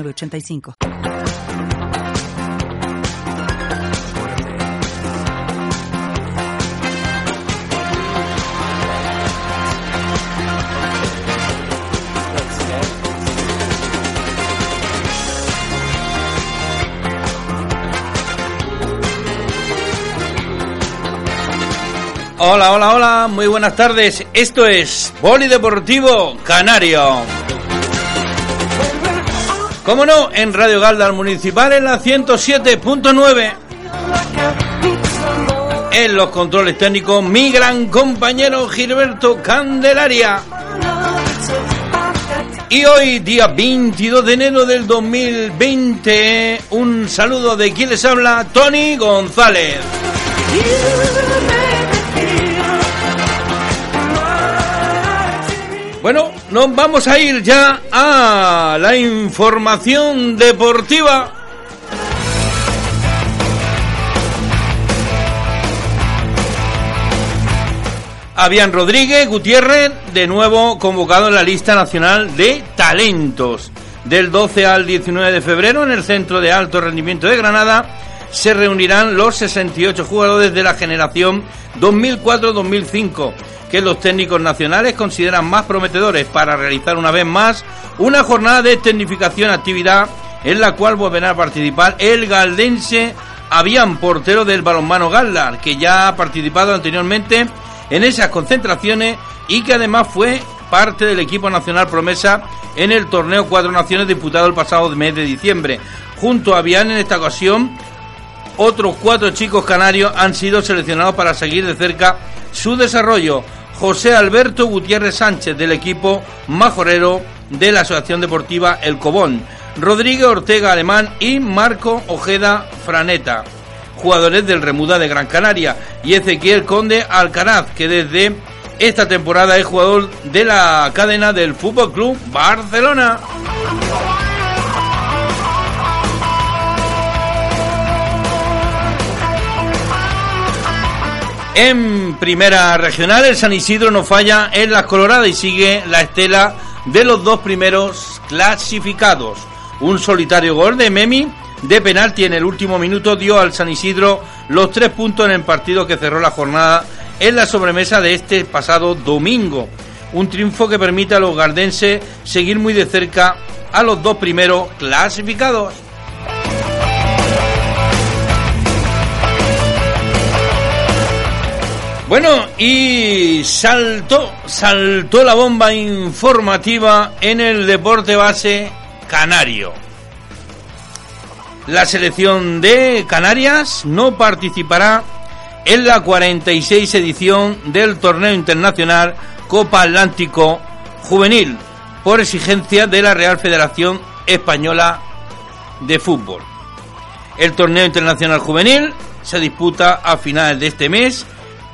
85 Hola, hola, hola, muy buenas tardes. Esto es Deportivo Canario. Como no, en Radio Galdar Municipal en la 107.9. En los controles técnicos, mi gran compañero Gilberto Candelaria. Y hoy, día 22 de enero del 2020, un saludo de quien les habla, Tony González. Bueno, nos vamos a ir ya a la información deportiva. Avian Rodríguez Gutiérrez, de nuevo convocado en la lista nacional de talentos. Del 12 al 19 de febrero, en el Centro de Alto Rendimiento de Granada, se reunirán los 68 jugadores de la generación 2004-2005 que los técnicos nacionales consideran más prometedores para realizar una vez más una jornada de tecnificación actividad en la cual volverá a participar el galdense Avian, portero del balonmano Galdar, que ya ha participado anteriormente en esas concentraciones y que además fue parte del equipo nacional promesa en el torneo Cuatro Naciones disputado el pasado mes de diciembre. Junto a Avian en esta ocasión, otros cuatro chicos canarios han sido seleccionados para seguir de cerca su desarrollo. José Alberto Gutiérrez Sánchez del equipo majorero de la Asociación Deportiva El Cobón, Rodríguez Ortega Alemán y Marco Ojeda Franeta, jugadores del Remuda de Gran Canaria, y Ezequiel Conde Alcaraz, que desde esta temporada es jugador de la cadena del Fútbol Club Barcelona. En primera regional, el San Isidro no falla en las coloradas y sigue la estela de los dos primeros clasificados. Un solitario gol de Memi de penalti en el último minuto dio al San Isidro los tres puntos en el partido que cerró la jornada en la sobremesa de este pasado domingo. Un triunfo que permite a los gardenses seguir muy de cerca a los dos primeros clasificados. Bueno, y saltó, saltó la bomba informativa en el deporte base canario. La selección de Canarias no participará en la 46 edición del torneo internacional Copa Atlántico Juvenil por exigencia de la Real Federación Española de Fútbol. El torneo internacional juvenil se disputa a finales de este mes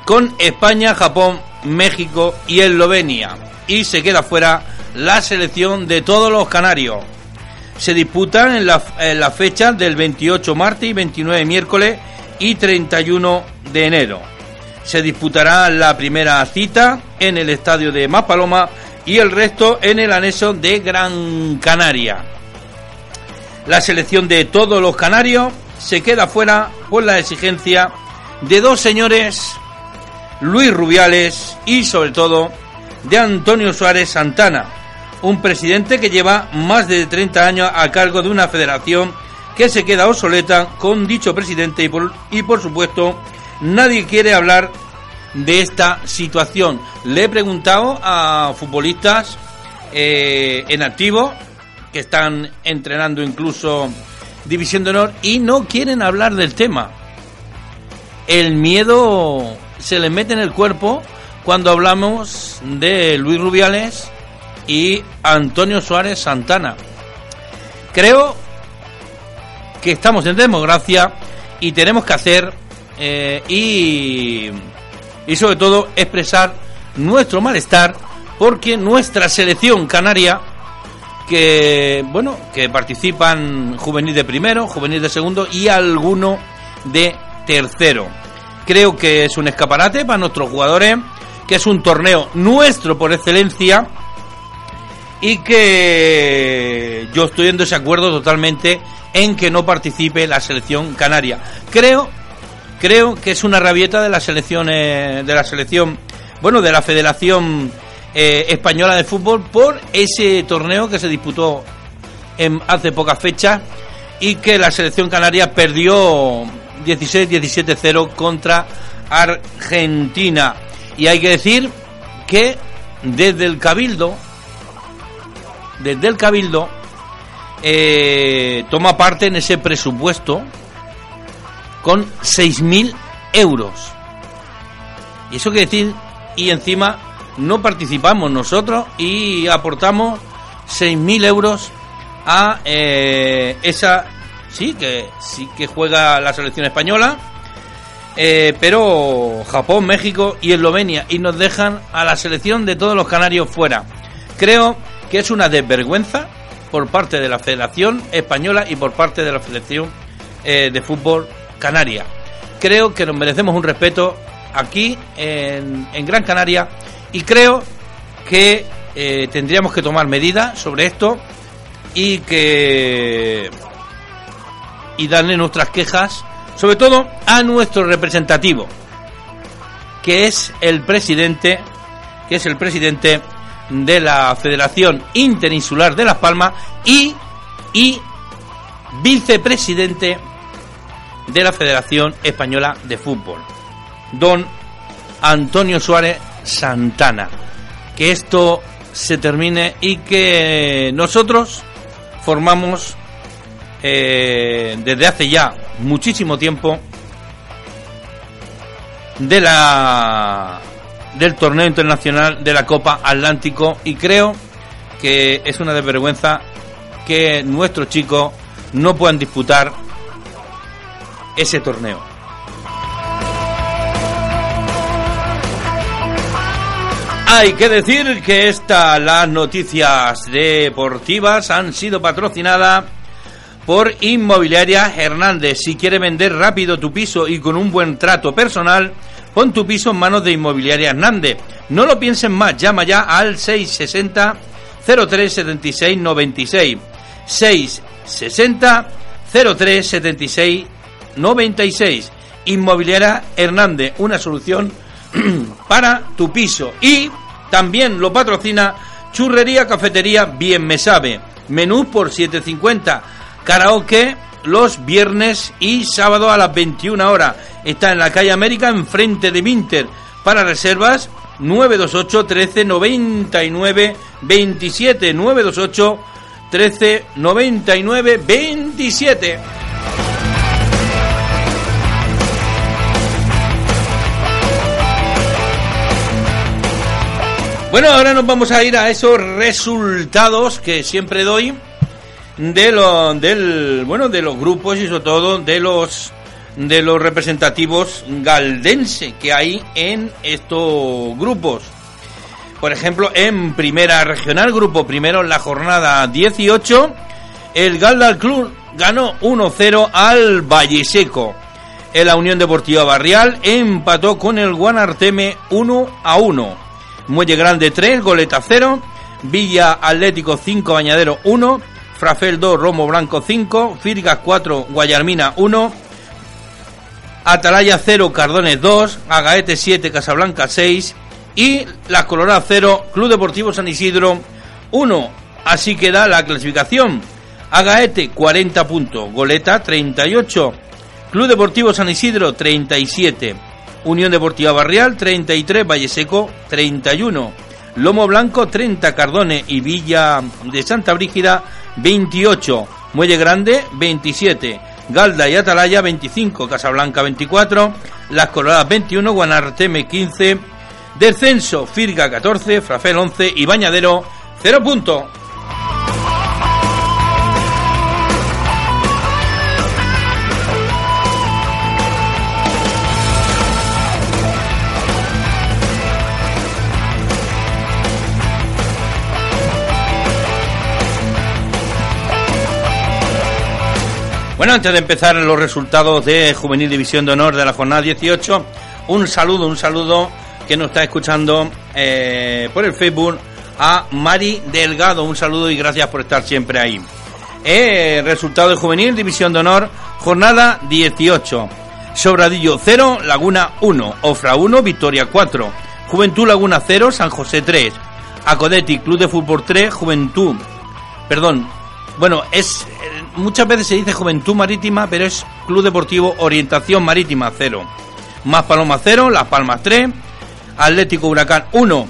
con España, Japón, México y Eslovenia. Y se queda fuera la selección de todos los canarios. Se disputan en la, en fecha del 28 martes y 29 miércoles y 31 de enero. Se disputará la primera cita en el estadio de Mapaloma y el resto en el anexo de Gran Canaria. La selección de todos los canarios se queda fuera por la exigencia de dos señores Luis Rubiales y sobre todo de Antonio Suárez Santana, un presidente que lleva más de 30 años a cargo de una federación que se queda obsoleta con dicho presidente y por, y por supuesto nadie quiere hablar de esta situación. Le he preguntado a futbolistas eh, en activo que están entrenando incluso División de Honor y no quieren hablar del tema. El miedo se le mete en el cuerpo cuando hablamos de Luis Rubiales y Antonio Suárez Santana. Creo que estamos en democracia y tenemos que hacer eh, y, y sobre todo expresar nuestro malestar porque nuestra selección canaria que bueno que participan juvenil de primero, juvenil de segundo y alguno de tercero. Creo que es un escaparate para nuestros jugadores, que es un torneo nuestro por excelencia y que yo estoy en desacuerdo totalmente en que no participe la selección canaria. Creo creo que es una rabieta de la selección de la selección bueno de la Federación eh, Española de Fútbol por ese torneo que se disputó en, hace pocas fechas y que la selección canaria perdió 16-17-0 contra Argentina. Y hay que decir que desde el Cabildo, desde el Cabildo, eh, toma parte en ese presupuesto con 6.000 euros. Y eso quiere decir, y encima no participamos nosotros y aportamos 6.000 euros a eh, esa sí que sí que juega la selección española eh, pero Japón México y Eslovenia y nos dejan a la selección de todos los canarios fuera. Creo que es una desvergüenza por parte de la Federación Española y por parte de la Federación eh, de Fútbol Canaria. Creo que nos merecemos un respeto aquí en, Gran Canaria y creo que eh, tendríamos que tomar medidas sobre esto y que y darle nuestras quejas, sobre todo a nuestro representativo, que es el presidente, que es el presidente de la Federación Interinsular de Las Palmas y, y vicepresidente de la Federación Española de Fútbol, don Antonio Suárez Santana. Que esto se termine y que nosotros formamos eh, desde hace ya muchísimo tiempo de la del torneo internacional de la Copa Atlántico y creo que es una desvergüenza que nuestros chicos no puedan disputar ese torneo. Hay que decir que estas las noticias deportivas han sido patrocinadas por Inmobiliaria Hernández. Si quieres vender rápido tu piso y con un buen trato personal, pon tu piso en manos de Inmobiliaria Hernández. No lo piensen más, llama ya al 660 0376 96. 660 0376 96. Inmobiliaria Hernández, una solución para tu piso. Y también lo patrocina Churrería Cafetería Bien Me Sabe. Menú por 7.50. Karaoke los viernes y sábado a las 21 horas. Está en la calle América, enfrente de Minter. Para reservas, 928 13 99 27. 928 13 99 27. Bueno, ahora nos vamos a ir a esos resultados que siempre doy de lo, del bueno de los grupos y sobre todo de los de los representativos galdense que hay en estos grupos. Por ejemplo, en Primera Regional, grupo primero, en la jornada 18, el Galdal Club ganó 1-0 al Valle Seco. En la Unión Deportiva Barrial empató con el Guanarteme 1-1. Muelle Grande 3, Goleta 0, Villa Atlético 5, Bañadero 1, Frafel 2, Romo Blanco 5, Firgas 4, Guayarmina 1, Atalaya 0, Cardones 2, Agaete 7, Casablanca 6 y Las Coloradas 0, Club Deportivo San Isidro 1. Así queda la clasificación. Agaete 40 puntos, Goleta 38, Club Deportivo San Isidro 37. Unión Deportiva Barrial 33, Valle Seco 31, Lomo Blanco 30, Cardone y Villa de Santa Brígida 28, Muelle Grande 27, Galda y Atalaya 25, Casablanca 24, Las Coloradas 21, Guanarteme 15, Descenso Firga 14, Frafel 11 y Bañadero 0 puntos. Bueno, antes de empezar los resultados de Juvenil División de Honor de la jornada 18, un saludo, un saludo que nos está escuchando eh, por el Facebook a Mari Delgado. Un saludo y gracias por estar siempre ahí. Eh, resultado de Juvenil División de Honor, jornada 18. Sobradillo 0, Laguna 1, Ofra 1, Victoria 4, Juventud Laguna 0, San José 3, Acodeti Club de Fútbol 3, Juventud, perdón, bueno, es muchas veces se dice Juventud Marítima, pero es Club Deportivo Orientación Marítima 0. Más Paloma 0, Las Palmas 3, Atlético Huracán 1,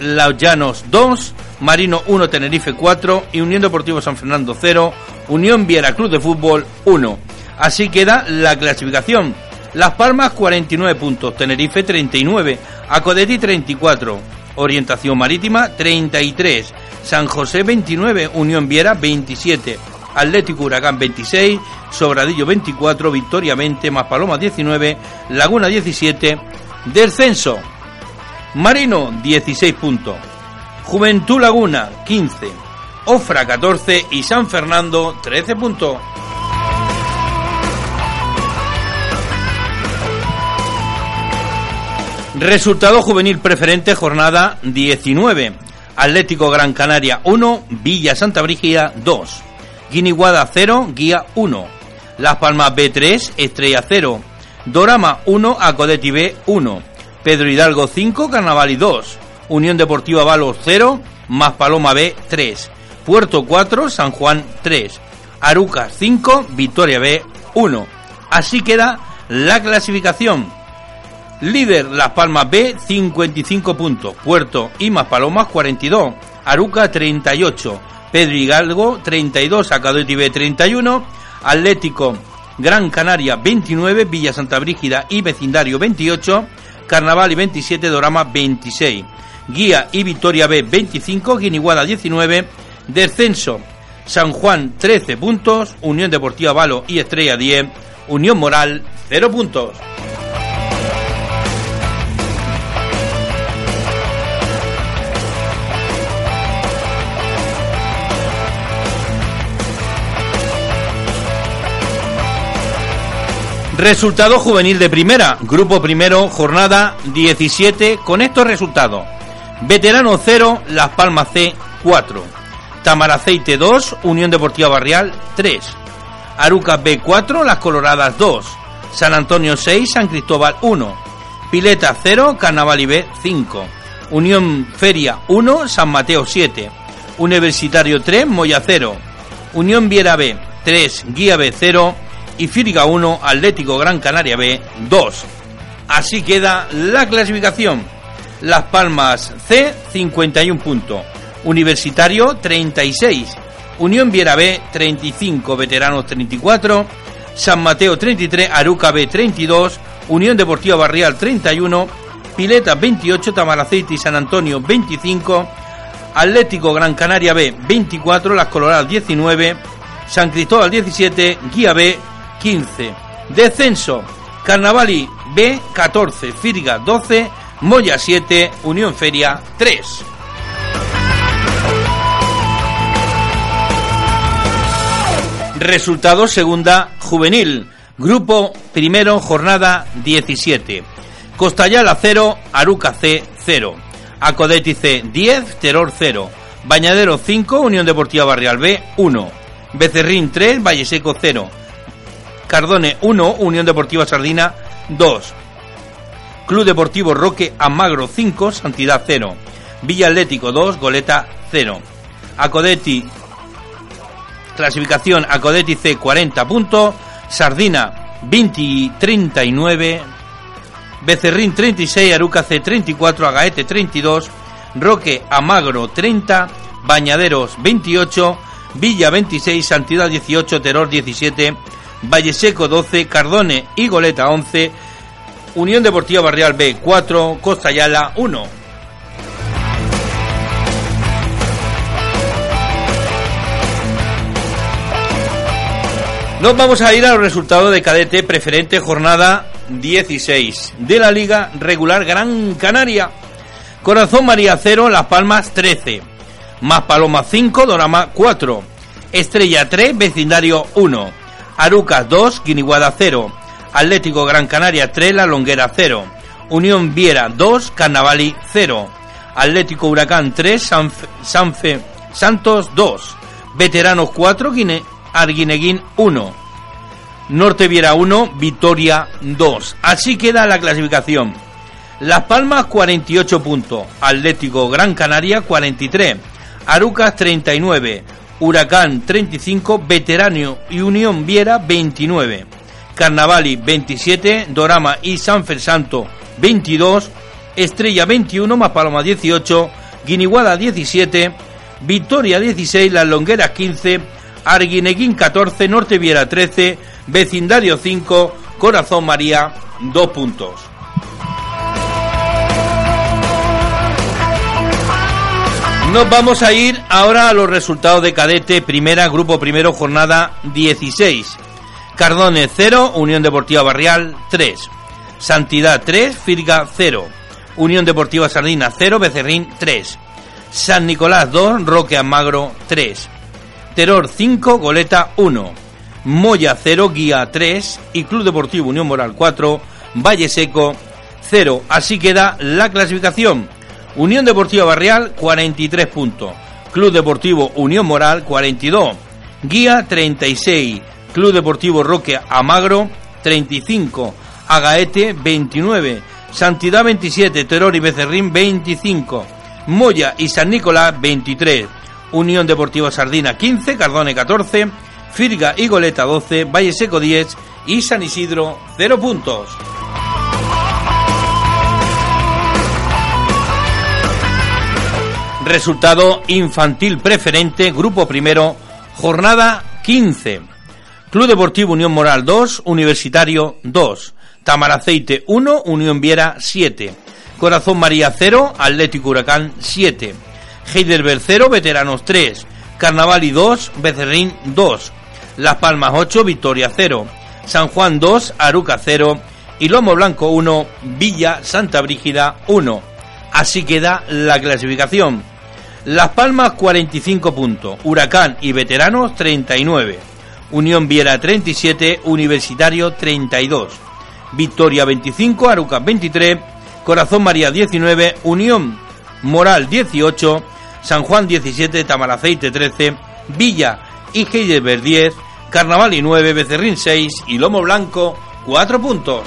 Los Llanos 2, Marino 1, Tenerife 4 y Unión Deportivo San Fernando 0, Unión Viera Club de Fútbol 1. Así queda la clasificación. Las Palmas 49 puntos, Tenerife 39, Acodeti 34, Orientación Marítima 33, San José 29, Unión Viera 27, Atlético Huracán 26, Sobradillo 24, Victoria 20, Maspaloma 19, Laguna 17, Descenso. Marino 16 puntos, Juventud Laguna 15, Ofra 14 y San Fernando 13 puntos. Resultado juvenil preferente jornada 19. Atlético Gran Canaria 1, Villa Santa Brígida 2. Guiniguada 0, Guía 1. Las Palmas B3, Estrella 0. Dorama 1, Acodeti B 1. Pedro Hidalgo 5, Carnaval 2. Unión Deportiva Valos 0, más Paloma B 3. Puerto 4, San Juan 3. Arucas 5, Victoria B 1. Así queda la clasificación. Líder Las Palmas B 55 puntos, Puerto y Palomas 42, Aruca 38, Pedro Hidalgo 32, Acadeti B 31, Atlético Gran Canaria 29, Villa Santa Brígida y Vecindario 28, Carnaval y 27, Dorama 26, Guía y Victoria B 25, Guiniguada 19, Descenso San Juan 13 puntos, Unión Deportiva Valo y Estrella 10, Unión Moral 0 puntos. Resultado juvenil de primera, grupo primero, jornada 17, con estos resultados. Veterano 0, Las Palmas C 4. Tamaraceite 2, Unión Deportiva Barrial 3. Aruca B 4, Las Coloradas 2. San Antonio 6, San Cristóbal 1. Pileta 0, Carnaval B 5. Unión Feria 1, San Mateo 7. Universitario 3, Moya 0. Unión Viera B 3, Guía B 0 y Fíriga 1, Atlético Gran Canaria B 2. Así queda la clasificación. Las Palmas C 51 puntos, Universitario 36, Unión Viera B 35, Veteranos 34, San Mateo 33, Aruca B 32, Unión Deportiva Barrial 31, Pileta 28, Tamaraceite y San Antonio 25, Atlético Gran Canaria B 24, Las Coloradas 19, San Cristóbal 17, Guía B 15. Descenso. Carnavali B 14. Firga 12. Moya 7. Unión Feria 3. Resultado segunda juvenil. Grupo primero, jornada 17. Costayala 0, Aruca C 0. Acodeti C 10, Terror 0. Bañadero 5, Unión Deportiva Barrial B 1. Becerrín 3, Valleseco 0. Cardone 1, Unión Deportiva Sardina 2. Club Deportivo Roque Amagro 5, Santidad 0. Villa Atlético 2, Goleta 0. Acodeti, clasificación Acodeti C 40 puntos, Sardina 20 39, Becerrín 36, Aruca C 34, Agaete 32, Roque Amagro 30, Bañaderos 28, Villa 26, Santidad 18, Terror 17, Valleseco 12, Cardone y Goleta 11, Unión Deportiva Barrial B 4, Costa Yala 1. Nos vamos a ir a los resultados de cadete preferente jornada 16 de la Liga Regular Gran Canaria. Corazón María 0, Las Palmas 13. Más Paloma 5, Dorama 4. Estrella 3, Vecindario 1. Arucas 2, Guiniguada 0. Atlético Gran Canaria 3, La Longuera 0. Unión Viera 2, Carnavali 0. Atlético Huracán 3, Sanfe, Santos 2. Veteranos 4, Guine, Arguineguín 1. Norte Viera 1, Vitoria 2. Así queda la clasificación. Las Palmas 48 puntos, Atlético Gran Canaria 43, Arucas 39, Huracán 35, Veterano y Unión Viera 29, Carnavali 27, Dorama y San Santo 22, Estrella 21, más Paloma 18, Guiniguada 17, Victoria 16, Las Longueras 15, Arguineguín 14, Norte Viera 13, Vecindario 5, Corazón María 2 puntos. Nos vamos a ir ahora a los resultados de cadete, primera, grupo primero, jornada 16. Cardones 0, Unión Deportiva Barrial 3. Santidad 3, Firga 0. Unión Deportiva Sardina 0, Becerrín 3. San Nicolás 2, Roque Amagro 3. Terror 5, Goleta 1. Moya 0, Guía 3 y Club Deportivo Unión Moral 4, Valle Seco 0. Así queda la clasificación. Unión Deportiva Barrial 43 puntos. Club Deportivo Unión Moral 42. Guía 36. Club Deportivo Roque Amagro 35. Agaete 29. Santidad 27. Terror y Becerrín 25. Moya y San Nicolás 23. Unión Deportiva Sardina 15. Cardone 14. Firga y Goleta 12. Valle Seco 10. Y San Isidro 0 puntos. Resultado infantil preferente, grupo primero, jornada 15. Club Deportivo Unión Moral 2, Universitario 2. Tamaraceite 1, Unión Viera 7. Corazón María 0, Atlético Huracán 7. Heidelberg 0, Veteranos 3. Carnavali 2, Becerrín 2. Las Palmas 8, Victoria 0. San Juan 2, Aruca 0. Y Lomo Blanco 1, Villa Santa Brígida 1. Así queda la clasificación. Las Palmas 45 puntos, Huracán y Veteranos 39, Unión Viera 37, Universitario 32, Victoria 25, Arucas 23, Corazón María 19, Unión Moral 18, San Juan 17, Tamaraceite 13, Villa y Heidelberg 10, Carnaval y 9, Becerrín 6 y Lomo Blanco 4 puntos.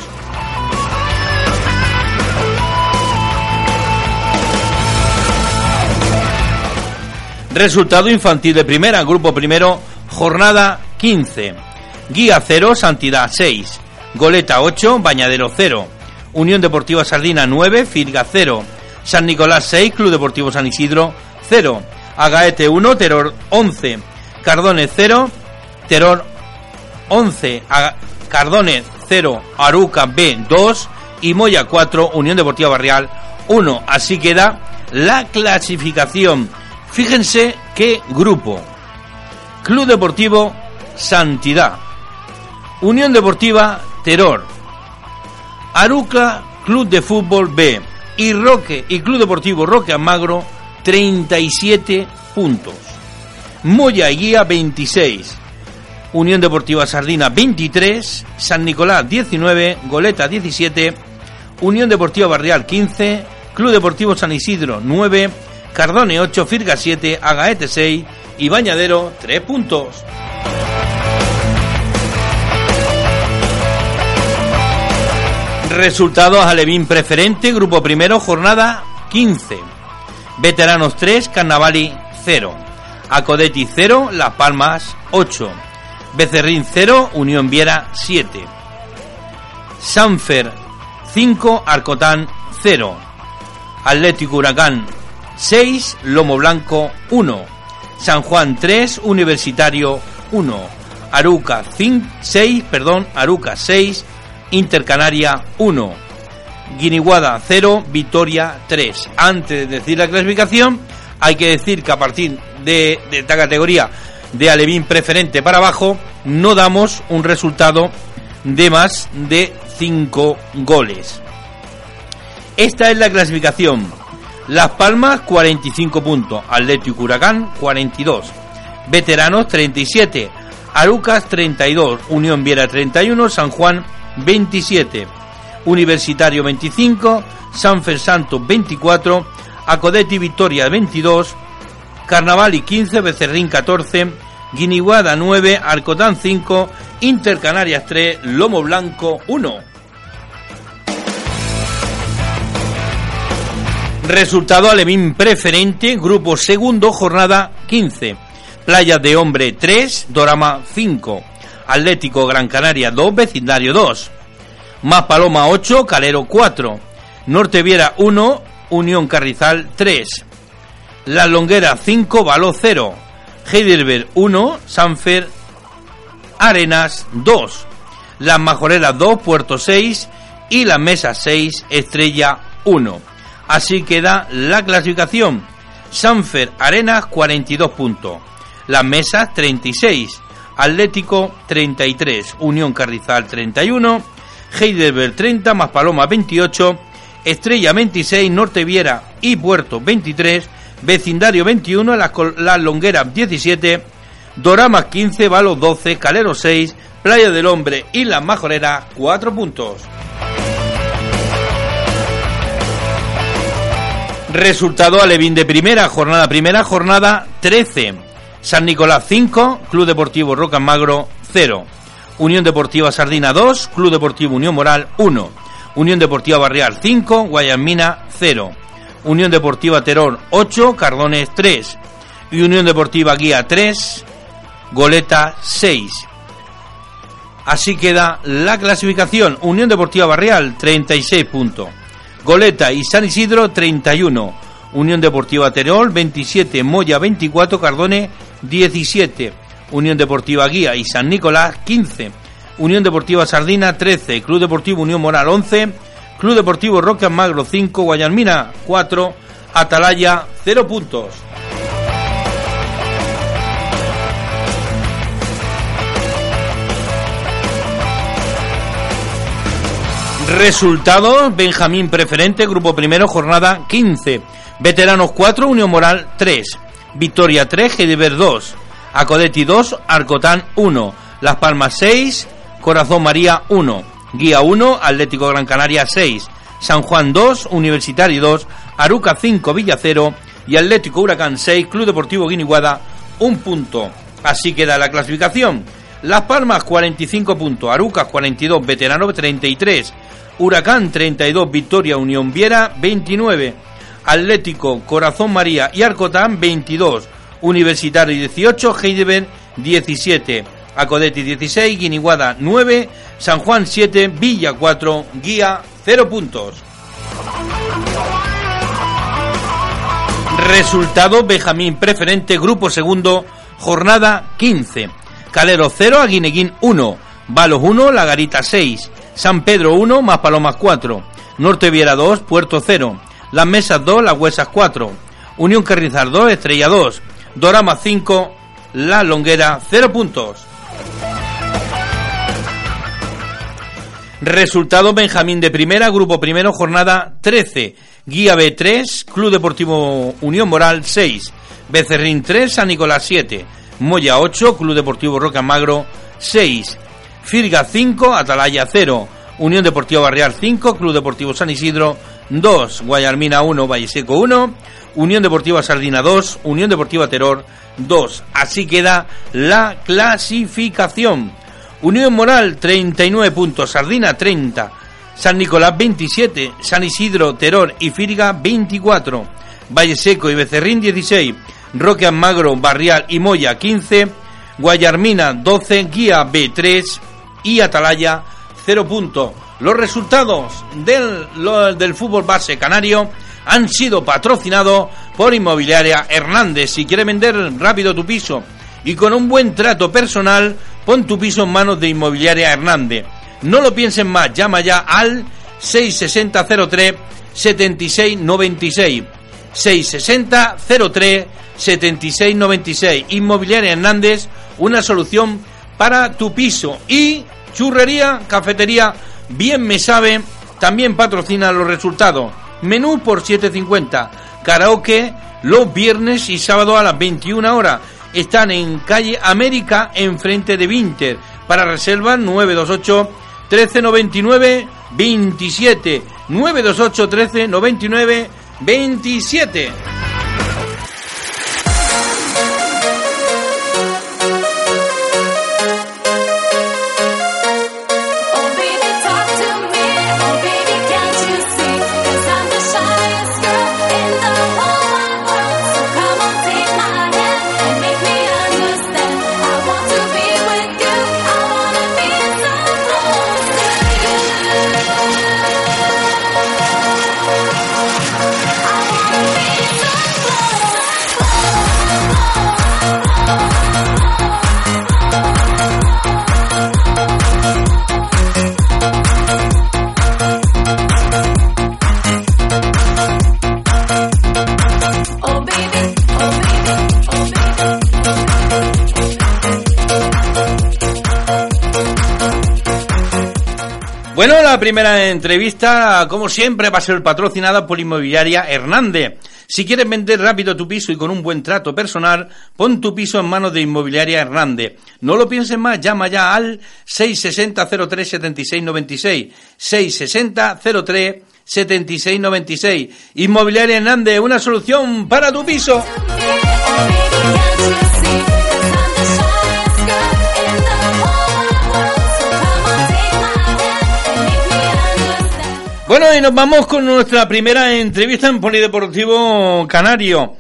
Resultado infantil de primera, grupo primero, jornada 15. Guía 0, Santidad 6. Goleta 8, Bañadero 0. Unión Deportiva Sardina 9, Firga 0. San Nicolás 6, Club Deportivo San Isidro 0. Agaete 1, Terror 11. Cardone 0, Terror 11. Cardone 0, Aruca B 2 y Moya 4, Unión Deportiva Barrial 1. Así queda la clasificación Fíjense qué grupo. Club Deportivo Santidad. Unión Deportiva Terror. Aruca Club de Fútbol B. Y Roque y Club Deportivo Roque Amagro 37 puntos. Moya y Guía 26. Unión Deportiva Sardina 23. San Nicolás 19. Goleta 17. Unión Deportiva Barrial 15. Club Deportivo San Isidro 9. Cardone 8, Firga 7, Agaete 6 y Bañadero 3 puntos. Resultados Alevín preferente, grupo primero, jornada 15. Veteranos 3, Carnavali 0. Acodeti 0, Las Palmas 8. Becerrín 0, Unión Viera 7. Sanfer 5, Arcotán 0. Atlético Huracán 6, Lomo Blanco 1, San Juan 3, Universitario 1, Aruca 5, 6, perdón, Aruca 6, Intercanaria 1, Guiniguada 0, Vitoria 3. Antes de decir la clasificación, hay que decir que a partir de, de esta categoría de Alevín preferente para abajo, no damos un resultado de más de 5 goles. Esta es la clasificación. Las Palmas 45 puntos, Atlético Huracán 42, Veteranos 37, Arucas 32, Unión Viera 31, San Juan 27, Universitario 25, San Santo 24, Acodeti Victoria 22, Carnaval y 15, Becerrín 14, Guiniguada 9, Arcotán 5, Intercanarias 3, Lomo Blanco 1. Resultado Alevín preferente, grupo segundo, jornada 15. Playa de Hombre 3, Dorama 5. Atlético Gran Canaria 2, Vecindario 2. Más Paloma 8, Calero 4. Norte Viera 1, Unión Carrizal 3. La Longuera 5, Baló 0. Heidelberg 1, Sanfer Arenas 2. Las Majoreras 2, Puerto 6 y la Mesa 6, Estrella 1. Así queda la clasificación. Sanfer Arenas 42 puntos. Las Mesas 36. Atlético 33. Unión Carrizal 31. Heidelberg 30 más Paloma 28. Estrella 26. Norte Viera y Puerto 23. Vecindario 21. Las, las Longueras 17. Doramas 15. Valos 12. Calero 6. Playa del Hombre y Las Majoreras 4 puntos. Resultado Alevín de primera, jornada primera, jornada 13. San Nicolás 5, Club Deportivo Roca Magro 0. Unión Deportiva Sardina 2, Club Deportivo Unión Moral 1. Unión Deportiva Barrial 5, Guayamina 0. Unión Deportiva Terón 8, Cardones 3. Y Unión Deportiva Guía 3, Goleta 6. Así queda la clasificación. Unión Deportiva Barrial 36 puntos. Goleta y San Isidro 31. Unión Deportiva Terol 27. Moya 24. Cardone 17. Unión Deportiva Guía y San Nicolás 15. Unión Deportiva Sardina 13. Club Deportivo Unión Moral 11. Club Deportivo Roca Magro 5. Guayarmina 4. Atalaya 0 puntos. Resultados, Benjamín Preferente, Grupo Primero, jornada 15. Veteranos 4, Unión Moral 3. Victoria 3, Gediver 2. Acodeti 2, Arcotán 1. Las Palmas 6, Corazón María 1. Guía 1, Atlético Gran Canaria 6. San Juan 2, Universitario 2. Aruca 5, Villa 0. Y Atlético Huracán 6, Club Deportivo Guiniguada 1 punto. Así queda la clasificación. Las Palmas 45 puntos, Arucas 42, Veterano 33, Huracán 32, Victoria Unión Viera 29, Atlético Corazón María y Arcotán 22, Universitario 18, Heidelberg 17, Acodeti 16, Guiniguada 9, San Juan 7, Villa 4, Guía 0 puntos. Resultado Benjamín Preferente, Grupo Segundo, Jornada 15. Calero 0, Aguineguín 1, Balos 1, La Garita 6, San Pedro 1, Más Palomas 4, Norte Viera 2, Puerto 0, Las Mesas 2, Las Huesas 4, Unión Carrizal 2, Estrella 2, Dorama 5, La Longuera 0 puntos. Resultado Benjamín de Primera, Grupo Primero, Jornada 13. Guía B3, Club Deportivo Unión Moral 6. Becerrín 3, San Nicolás 7. Moya 8, Club Deportivo Roca Magro 6, Firga 5, Atalaya 0, Unión Deportiva Barrial 5, Club Deportivo San Isidro 2, Guayarmina 1, Valle Seco 1, Unión Deportiva Sardina 2, Unión Deportiva Terror 2. Así queda la clasificación. Unión Moral 39 puntos, Sardina 30, San Nicolás 27, San Isidro, Terror y Firga 24, Valle Seco y Becerrín 16. Roque Magro, Barrial y Moya 15, Guayarmina 12, Guía B3 y Atalaya 0 puntos. Los resultados del, del fútbol base canario han sido patrocinados por Inmobiliaria Hernández. Si quieres vender rápido tu piso y con un buen trato personal, pon tu piso en manos de Inmobiliaria Hernández. No lo piensen más, llama ya al 66003 7696. 660 03 7696. Inmobiliaria Hernández, una solución para tu piso. Y churrería, cafetería, bien me sabe, también patrocina los resultados. Menú por 7.50. Karaoke los viernes y sábado a las 21 horas. están en calle América, enfrente de Vinter. Para reservas 928 1399 27. 928 1399 27. Bueno, la primera entrevista, como siempre, va a ser patrocinada por Inmobiliaria Hernández. Si quieres vender rápido tu piso y con un buen trato personal, pon tu piso en manos de Inmobiliaria Hernández. No lo pienses más, llama ya al 660 03 76 96. 660 03 76 96. Inmobiliaria Hernández, una solución para tu piso. Bueno, y nos vamos con nuestra primera entrevista en Polideportivo Canario.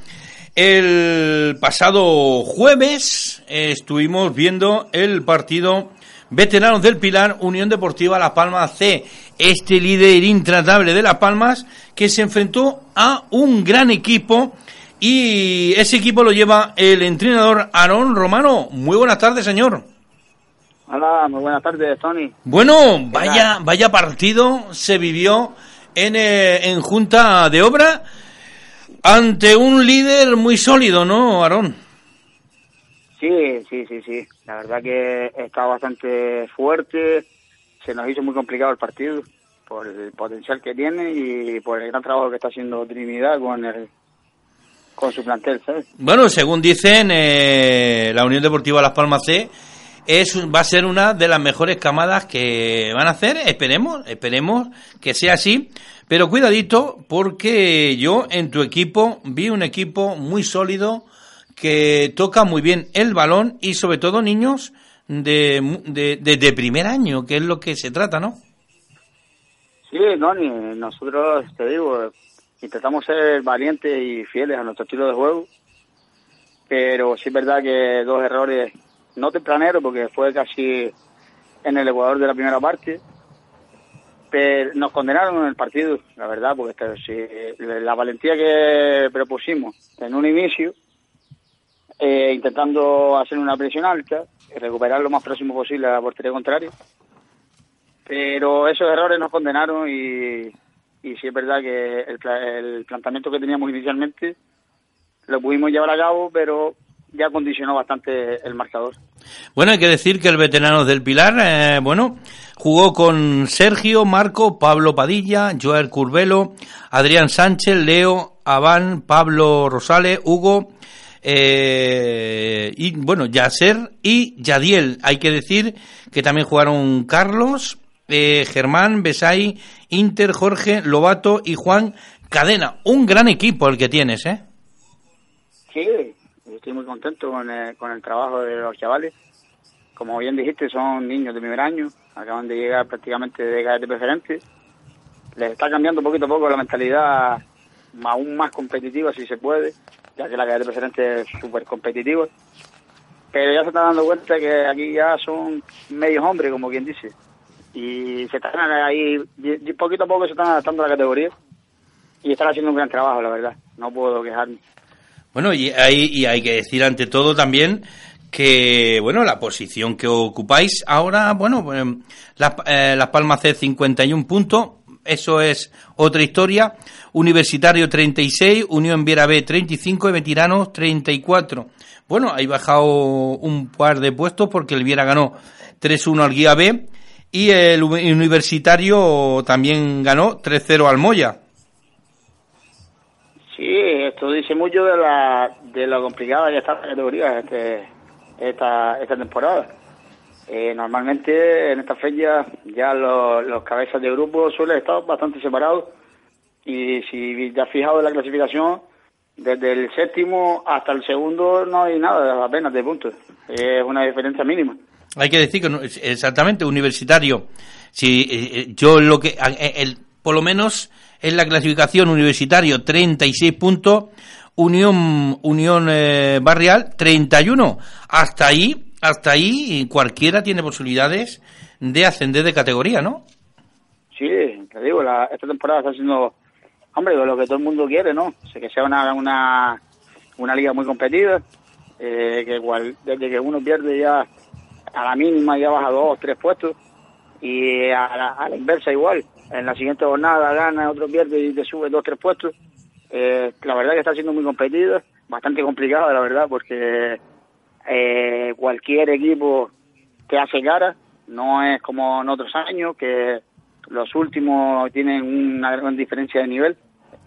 El pasado jueves estuvimos viendo el partido Veteranos del Pilar, Unión Deportiva Las Palmas C, este líder intratable de Las Palmas que se enfrentó a un gran equipo y ese equipo lo lleva el entrenador Aarón Romano. Muy buenas tardes, señor. Hola, muy buenas tardes, Tony. Bueno, vaya, vaya partido se vivió en, eh, en Junta de Obra ante un líder muy sólido, ¿no, Aarón? Sí, sí, sí, sí. La verdad que estaba bastante fuerte. Se nos hizo muy complicado el partido por el potencial que tiene y por el gran trabajo que está haciendo Trinidad con el con su plantel, ¿sabes? Bueno, según dicen, eh, la Unión Deportiva Las Palmas C es, va a ser una de las mejores camadas que van a hacer. Esperemos, esperemos que sea así. Pero cuidadito, porque yo en tu equipo vi un equipo muy sólido que toca muy bien el balón y sobre todo niños de, de, primer año, que es lo que se trata, ¿no? Sí, Noni, nosotros, te digo, intentamos ser valientes y fieles a nuestro estilo de juego, pero sí es verdad que dos errores no tempranero porque fue casi en el Ecuador de la primera parte, pero nos condenaron en el partido, la verdad, porque la valentía que propusimos en un inicio, eh, intentando hacer una presión alta, recuperar lo más próximo posible a la portería contraria, pero esos errores nos condenaron y, y sí es verdad que el, el planteamiento que teníamos inicialmente lo pudimos llevar a cabo, pero ya condicionó bastante el marcador. Bueno, hay que decir que el veterano del Pilar, eh, bueno, jugó con Sergio, Marco, Pablo Padilla, Joel Curvelo, Adrián Sánchez, Leo, Abán, Pablo Rosales, Hugo, eh, y bueno, Yacer y Yadiel. Hay que decir que también jugaron Carlos, eh, Germán, Besay, Inter, Jorge, Lobato y Juan Cadena. Un gran equipo el que tienes, ¿eh? Sí, estoy muy contento con el, con el trabajo de los chavales. Como bien dijiste, son niños de primer año, acaban de llegar prácticamente de cadete preferente. Les está cambiando poquito a poco la mentalidad aún más competitiva, si se puede, ya que la cadete preferente es súper competitiva. Pero ya se están dando cuenta que aquí ya son medios hombres, como quien dice. Y se están ahí, poquito a poco se están adaptando a la categoría y están haciendo un gran trabajo, la verdad. No puedo quejarme. Bueno, y hay, y hay que decir ante todo también que, bueno, la posición que ocupáis ahora, bueno, pues, Las, eh, las Palmas C 51 puntos, eso es otra historia. Universitario 36, Unión Viera B 35 y Veteranos 34. Bueno, hay bajado un par de puestos porque el Viera ganó 3-1 al Guía B y el Universitario también ganó 3-0 al Moya. Sí, esto dice mucho de la de lo complicada que está la categoría este, esta, esta temporada. Eh, normalmente en esta fecha ya los, los cabezas de grupo suelen estar bastante separados y si te has fijado en la clasificación, desde el séptimo hasta el segundo no hay nada, apenas de puntos. Es una diferencia mínima. Hay que decir que exactamente universitario. Si eh, eh, yo lo que el, por lo menos en la clasificación universitario 36 puntos, Unión Unión eh, Barrial 31. Hasta ahí hasta ahí cualquiera tiene posibilidades de ascender de categoría, ¿no? Sí, te digo, la, esta temporada está siendo, hombre, lo que todo el mundo quiere, ¿no? que sea una, una, una liga muy competida, eh, que igual, desde que uno pierde ya a la mínima ya baja dos, tres puestos, y a la, inversa igual, en la siguiente jornada gana, otro pierde y te sube dos, tres puestos. Eh, la verdad que está siendo muy competida, bastante complicada, la verdad, porque eh, cualquier equipo te hace cara, no es como en otros años que los últimos tienen una gran diferencia de nivel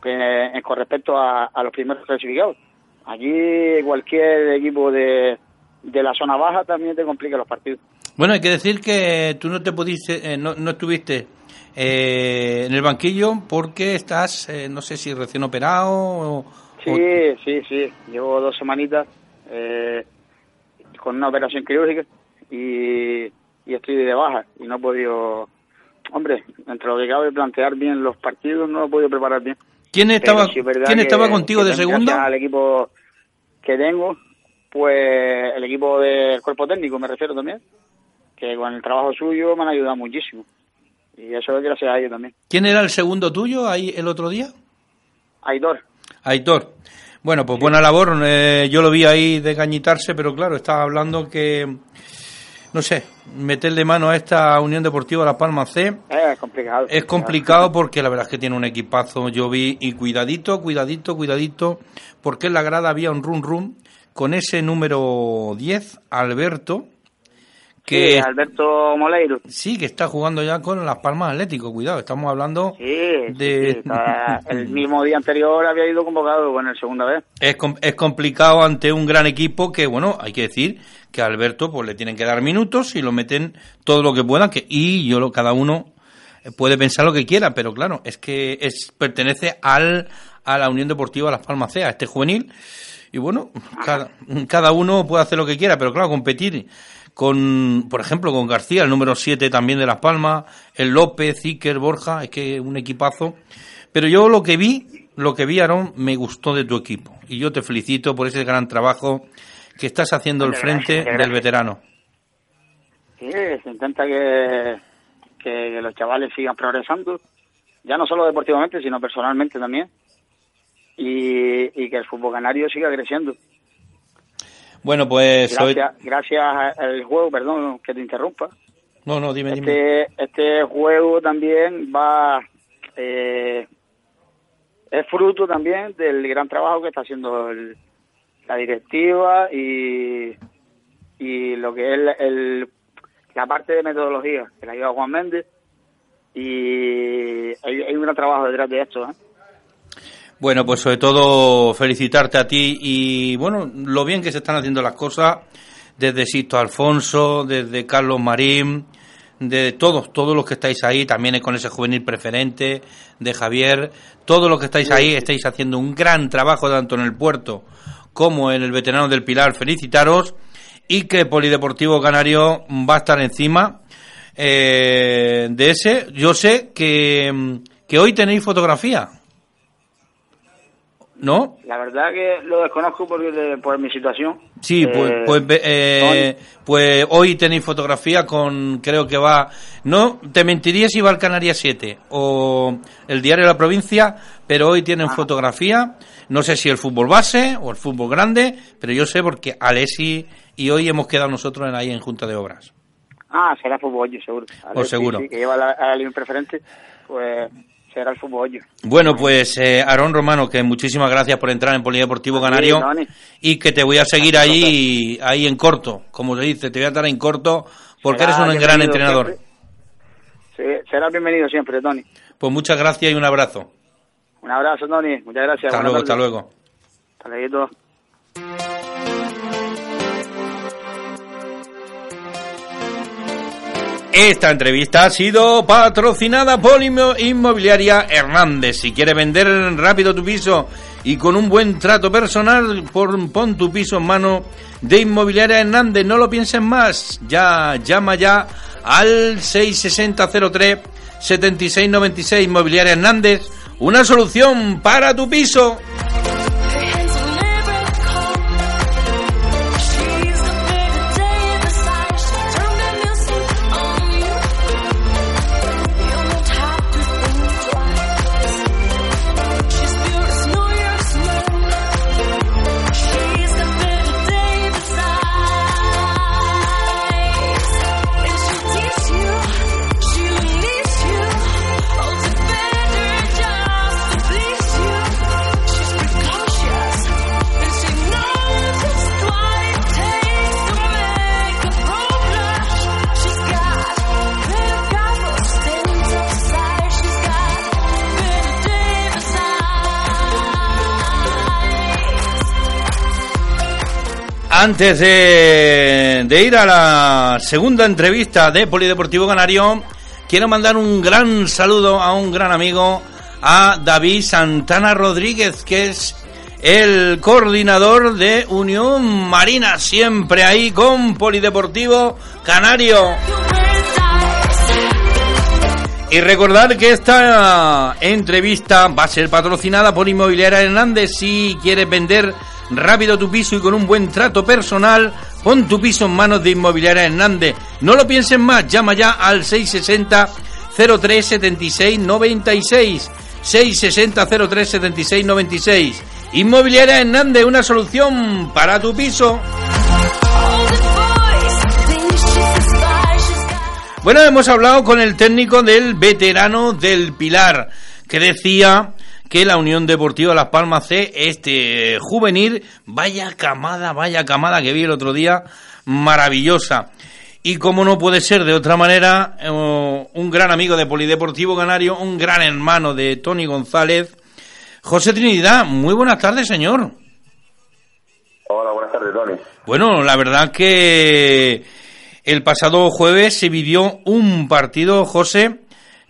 eh, con respecto a, los primeros clasificados. Aquí cualquier equipo de, de la zona baja también te complica los partidos. Bueno, hay que decir que tú no te pudiste, eh, no, no, estuviste eh, en el banquillo porque estás, no sé si recién operado o... Sí, sí, sí. Llevo dos semanitas eh, con una operación quirúrgica y, estoy de baja y no he podido, hombre, entre lo que cabe plantear bien los partidos, no lo he podido preparar bien. ¿Quién estaba, ¿quién estaba contigo de segundo? Al equipo que tengo, pues el equipo del cuerpo técnico me refiero también, que con el trabajo suyo me han ayudado muchísimo. Y eso es gracias a ellos también. ¿Quién era el segundo tuyo ahí el otro día? Aitor. Aitor. Bueno, pues buena labor. Eh, yo lo vi ahí de cañitarse, pero claro, estaba hablando que, no sé, meterle mano a esta Unión Deportiva La Palma C. Es complicado. Es complicado porque la verdad es que tiene un equipazo. Yo vi y cuidadito, cuidadito, cuidadito, porque en la grada había un run run con ese número 10, Alberto, que Alberto Moleiro. Sí, que está jugando ya con Las Palmas Atlético, cuidado, estamos hablando de... el mismo día anterior había ido convocado con el segunda vez. Es, es complicado ante un gran equipo que, bueno, hay que decir que a Alberto pues le tienen que dar minutos y lo meten todo lo que puedan, que, y yo lo, cada uno puede pensar lo que quiera, pero claro, es que es pertenece al, a la Unión Deportiva Las Palmas C, a este juvenil, y bueno, cada, cada uno puede hacer lo que quiera, pero claro, competir con, por ejemplo, con García, el número 7 también de Las Palmas, el López, Iker, Borja, es que un equipazo. Pero yo lo que vi, lo que vi, Aaron, me gustó de tu equipo. Y yo te felicito por ese gran trabajo que estás haciendo al frente del veterano. Sí, se intenta que, que los chavales sigan progresando, ya no solo deportivamente, sino personalmente también. Y, y que el fútbol canario siga creciendo. Bueno, pues gracias, gracias al juego, perdón que te interrumpa. No, no, dime, este, dime. Este juego también va, eh, es fruto también del gran trabajo que está haciendo la directiva y, y lo que es el, la parte de metodología que la lleva Juan Méndez y hay, hay un gran trabajo detrás de esto. ¿eh? Bueno, pues sobre todo felicitarte a ti y bueno, lo bien que se están haciendo las cosas desde Sisto Alfonso, desde Carlos Marín, de todos, todos los que estáis ahí, también con ese juvenil preferente de Javier, todos los que estáis ahí estáis haciendo un gran trabajo tanto en el puerto como en el veterano del Pilar, felicitaros y que Polideportivo Canario va a estar encima eh, de ese. Yo sé que, que hoy tenéis fotografía. ¿No? La verdad que lo desconozco porque por mi situación. Sí, pues, eh, pues, eh, pues, hoy tenéis fotografía con, creo que va, no, te mentiría si va al Canarias 7 o el diario de la provincia, pero hoy tienen ah. fotografía, no sé si el fútbol base o el fútbol grande, pero yo sé porque Alessi y hoy hemos quedado nosotros en ahí en Junta de Obras. Ah, será fútbol, yo seguro. Pues seguro. que lleva la, a la preferente, pues será el fútbol. Bueno, pues eh, Aarón Romano, que muchísimas gracias por entrar en Polideportivo Canario y que te voy a seguir ahí, ahí en corto, como se dice, te voy a estar en corto porque eres un gran entrenador. será bienvenido siempre, Tony. Pues muchas gracias y un abrazo. Un abrazo, Tony. Muchas gracias. Hasta luego, hasta luego. Hasta luego. Esta entrevista ha sido patrocinada por Inmobiliaria Hernández. Si quieres vender rápido tu piso y con un buen trato personal, pon tu piso en mano de Inmobiliaria Hernández. No lo pienses más. Ya, llama ya al 66003 7696 Inmobiliaria Hernández. Una solución para tu piso. Antes de, ir a la segunda entrevista de Polideportivo Canario, quiero mandar un gran saludo a un gran amigo, a David Santana Rodríguez, que es el coordinador de Unión Marina, siempre ahí con Polideportivo Canario. Y recordar que esta entrevista va a ser patrocinada por Inmobiliaria Hernández si quieres vender rápido tu piso y con un buen trato personal, pon tu piso en manos de Inmobiliaria Hernández. No lo pienses más, llama ya al 660 03 76 96. 660 03 76 96. Inmobiliaria Hernández, una solución para tu piso. Bueno, hemos hablado con el técnico del veterano del Pilar, que decía que la Unión Deportiva Las Palmas C, este juvenil, vaya camada, vaya camada que vi el otro día, maravillosa. Y como no puede ser de otra manera, eh, un gran amigo de Polideportivo Canario, un gran hermano de Tony González, José Trinidad. Muy buenas tardes, señor. Hola, buenas tardes, Tony. Bueno, la verdad que el pasado jueves se vivió un partido, José,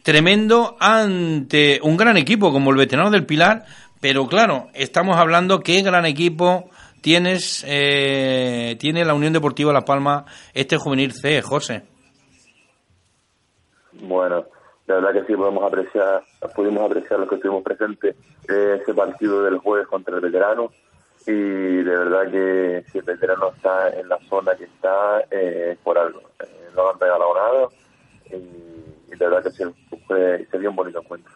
tremendo ante un gran equipo como el veterano del Pilar, pero claro, estamos hablando qué gran equipo tienes eh, tiene la Unión Deportiva La Palma este juvenil C, José. Bueno, la verdad que sí podemos apreciar, pudimos apreciar lo que estuvimos presentes ese partido del jueves contra el veterano y de verdad que si el veterano está en la zona que está eh, por algo, eh, no han regalado y, de verdad que sí, fue, sería un bonito encuentro.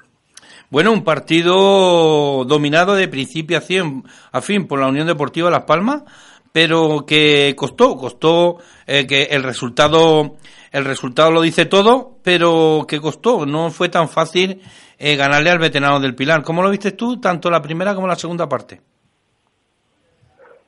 Bueno, un partido dominado de principio a, fin por la Unión Deportiva Las Palmas, pero que costó, costó eh, que el resultado, el resultado lo dice todo, pero que costó, no fue tan fácil eh, ganarle al veterano del Pilar. ¿Cómo lo viste tú, tanto la primera como la segunda parte?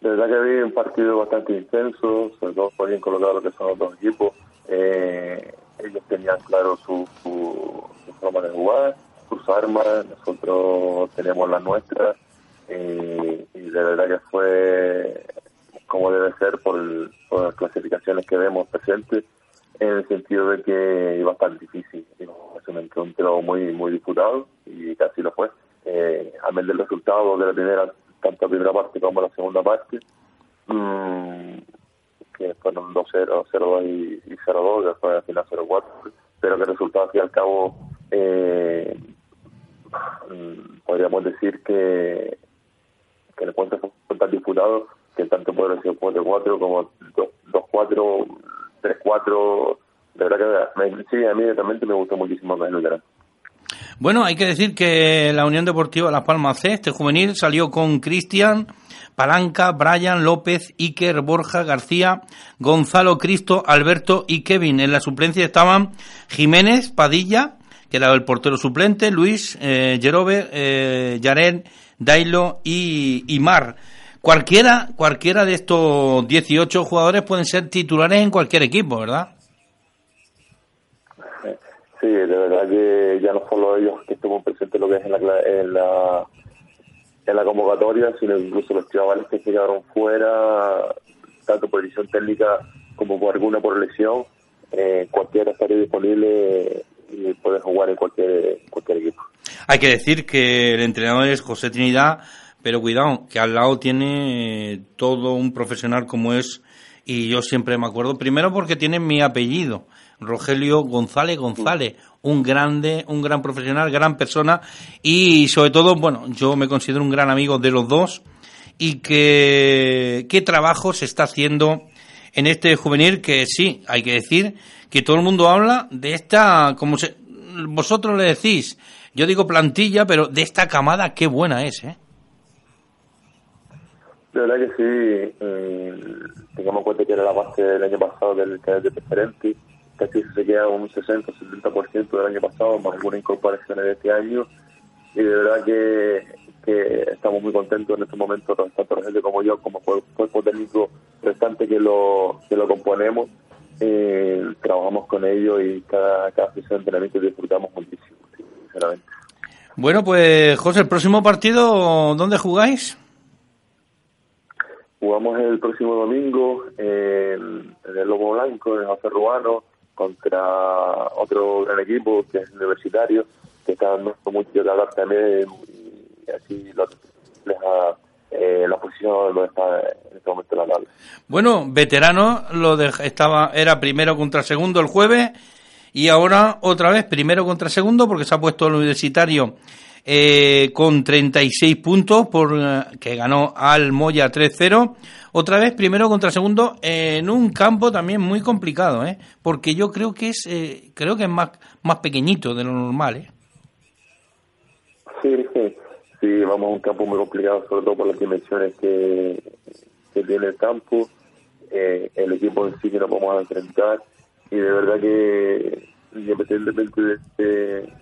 De verdad que había un partido bastante intenso, sobre todo fue bien colocado lo que son los dos equipos. Eh, ellos tenían claro su, su, forma de jugar, sus armas, nosotros tenemos las nuestras y de verdad que fue como debe ser por, las clasificaciones que vemos presentes en el sentido de que iba a estar difícil. Es un encuentro muy muy disputado y casi lo fue. Eh, a menos del resultado de la primera, tanto la primera parte como la segunda parte, mmm, que fueron 2-0, 0-2 y, 0-2, después al final 0-4, pero que el resultado al y cabo eh, mm, podríamos decir que, que el encuentro fue tan disputado que tanto puede haber sido 4-4 como 2-4, 3-4, de verdad que sí, a mí realmente me gustó muchísimo más el Bueno, hay que decir que la Unión Deportiva Las Palmas C, este juvenil, salió con Cristian, Palanca, Brian, López, Iker, Borja, García, Gonzalo, Cristo, Alberto y Kevin. En la suplencia estaban Jiménez, Padilla, que era el portero suplente, Luis, eh, eh, Yaren, Dailo y, y, Mar. Cualquiera, cualquiera de estos 18 jugadores pueden ser titulares en cualquier equipo, ¿verdad? Sí, de verdad que ya no solo ellos que estuvieron presentes lo que es en la, en la, en la convocatoria, sino incluso los chavales que se quedaron fuera, tanto por decisión técnica como por alguna por lesión, eh, cualquiera estaría disponible y puede jugar en cualquier, cualquier equipo. Hay que decir que el entrenador es José Trinidad, pero cuidado, que al lado tiene todo un profesional como es, y yo siempre me acuerdo, primero porque tiene mi apellido, Rogelio González González, un grande, un gran profesional, gran persona y sobre todo, bueno, yo me considero un gran amigo de los dos y que qué trabajo se está haciendo en este juvenil que sí, hay que decir que todo el mundo habla de esta, como se, vosotros le decís, yo digo plantilla, pero de esta camada qué buena es, ¿eh? Verdad que sí, eh, tengamos en cuenta que era la base del año pasado del canal de preferente casi se queda un 60-70% del año pasado, más algunas incorporaciones de este año. Y de verdad que, que estamos muy contentos en este momento, tanto Rogelio como yo, como cuerpo técnico restante que lo, que lo componemos. Eh, trabajamos con ellos y cada, cada sesión de entrenamiento disfrutamos muchísimo, sinceramente. Bueno, pues José, el próximo partido, ¿dónde jugáis? Jugamos el próximo domingo en, el Lobo Blanco, en José Rubano, contra otro gran equipo que es universitario, que está dando mucho que hablar también y así lo deja eh, la posición donde está en este momento la tabla. Bueno, veterano lo de, estaba era primero contra segundo el jueves y ahora otra vez primero contra segundo porque se ha puesto el universitario eh, con 36 puntos por eh, que ganó al Moya 3-0 otra vez primero contra segundo en un campo también muy complicado, ¿eh? Porque yo creo que es eh, creo que es más más pequeñito de lo normal, ¿eh? Sí, sí, sí, vamos a un campo muy complicado, sobre todo por las dimensiones que, que tiene el campo, eh, el equipo en sí que nos vamos a enfrentar y de verdad que independientemente de,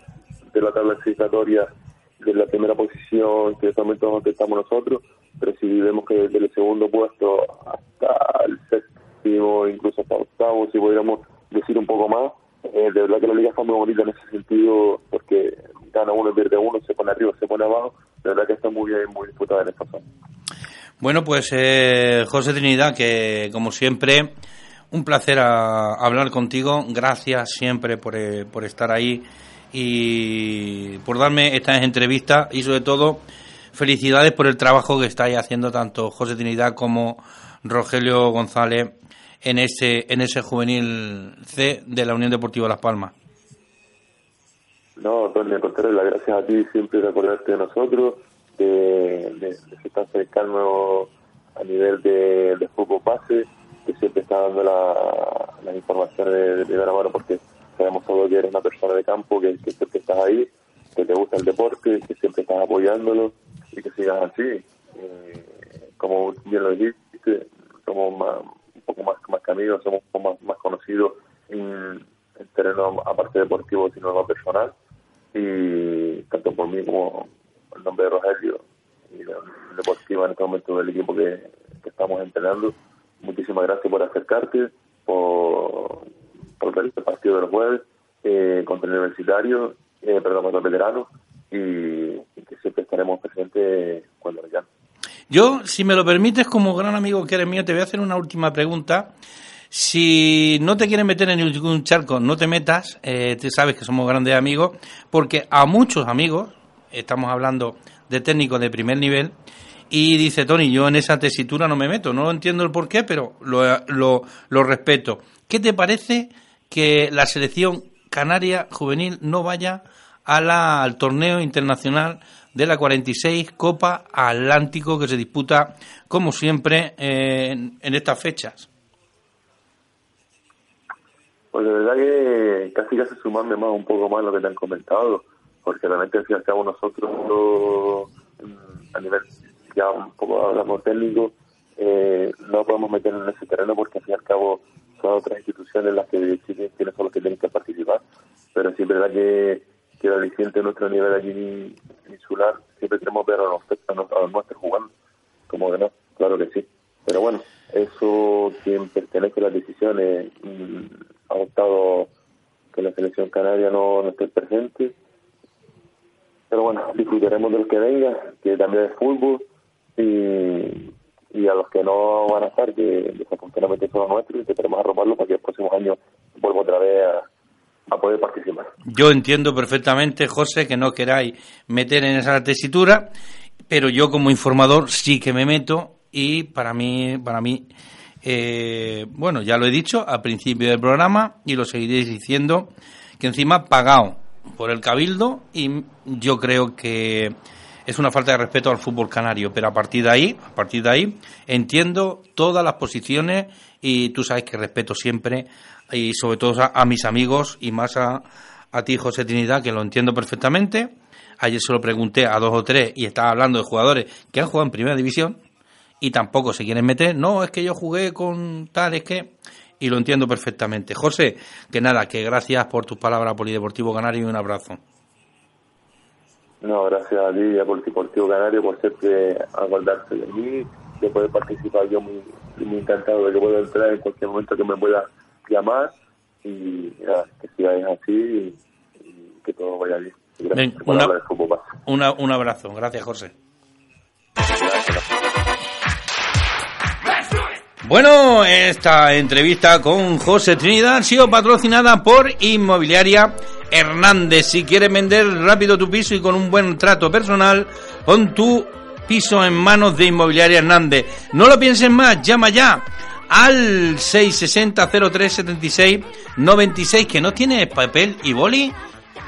de, la tabla clasificatoria de la primera posición que momento donde estamos nosotros, pero si vemos que desde el segundo puesto hasta el séptimo, incluso hasta octavo, si pudiéramos decir un poco más, eh, de verdad que la liga está muy bonita en ese sentido, porque gana uno, pierde uno, se pone arriba, se pone abajo, de verdad que está muy bien, muy disputada en esta zona. Bueno, pues eh, José Trinidad, que como siempre, un placer a, hablar contigo. Gracias siempre por, eh, por estar ahí y por darme estas entrevistas y sobre todo felicidades por el trabajo que estáis haciendo tanto José Trinidad como Rogelio González en ese, en ese juvenil C de la Unión Deportiva Las Palmas. No, Antonio, contrario, las gracias a ti siempre de acordarte de nosotros, de, de, de estar cercano a nivel de, de fútbol base, que siempre está dando la, las informaciones de, de mano, porque sabemos todo que eres una persona de campo, que, siempre estás ahí, que te gusta el deporte, que siempre estás apoyándolo y que sigas así. Eh, como bien lo dijiste, somos más, un poco más, más que somos un poco más, más conocidos en, el terreno aparte deportivo, sino lo personal. Y tanto por mí como el nombre de Rogelio y el deportivo en este momento del equipo que, que estamos entrenando. Muchísimas gracias por acercarte, por, este partido de los jueves eh, contra el universitario, eh, perdón, contra el veterano y, siempre estaremos presentes cuando lo. Yo, si me lo permites, como gran amigo que eres mío, te voy a hacer una última pregunta. Si no te quieres meter en ningún charco, no te metas, eh, tú sabes que somos grandes amigos, porque a muchos amigos, estamos hablando de técnicos de primer nivel, y dice Tony, yo en esa tesitura no me meto, no entiendo el por qué, pero lo, lo respeto. ¿Qué te parece que la selección canaria juvenil no vaya a la, al torneo internacional de la 46 Copa Atlántico que se disputa, como siempre, en, en, estas fechas. Pues de verdad que casi casi sumarme más un poco más lo que te han comentado, porque realmente si al nosotros a nivel ya un poco hablamos técnico, eh, no podemos meternos en ese terreno porque al fin y al cabo son otras instituciones las que deciden quiénes son los que tienen que participar, pero sí es verdad que que el aliciente de nuestro nivel allí insular, siempre queremos ver a los, a los nuestros jugando, como que no, claro que sí. Pero bueno, eso quien pertenece a las decisiones mm, ha optado que la selección canaria no, no esté presente. Pero bueno, disfrutaremos del que venga, que también es fútbol, y, y a los que no van a estar, que desafortunadamente son los nuestros, intentaremos arroparlo para que el próximo año vuelva otra vez a, a poder participar. Yo entiendo perfectamente, José, que no queráis meter en esa tesitura, pero yo como informador sí que me meto y para mí, para mí, eh, bueno, ya lo he dicho al principio del programa y lo seguiréis diciendo, que encima pagado por el cabildo y yo creo que es una falta de respeto al fútbol canario, pero a partir de ahí, a partir de ahí, entiendo todas las posiciones y tú sabes que respeto siempre y sobre todo a, mis amigos y más a, a ti, José Trinidad, que lo entiendo perfectamente. Ayer se lo pregunté a dos o tres y estaba hablando de jugadores que han jugado en primera división y tampoco se quieren meter. No, es que yo jugué con tal, es que. Y lo entiendo perfectamente. José, que nada, que gracias por tus palabras, Polideportivo Canario, y un abrazo. No, gracias a ti y a Polideportivo Canario por siempre acordarse de mí, de poder participar. Yo muy, muy encantado de que pueda entrar en cualquier momento que me pueda llamar y que sigáis así y, que todo vaya bien. un abrazo. Gracias, José. Bueno, esta entrevista con José Trinidad ha sido patrocinada por Inmobiliaria Hernández. Si quieres vender rápido tu piso y con un buen trato personal, pon tu piso en manos de Inmobiliaria Hernández. No lo pienses más, llama ya al 660 0376 96 que no tiene papel y boli.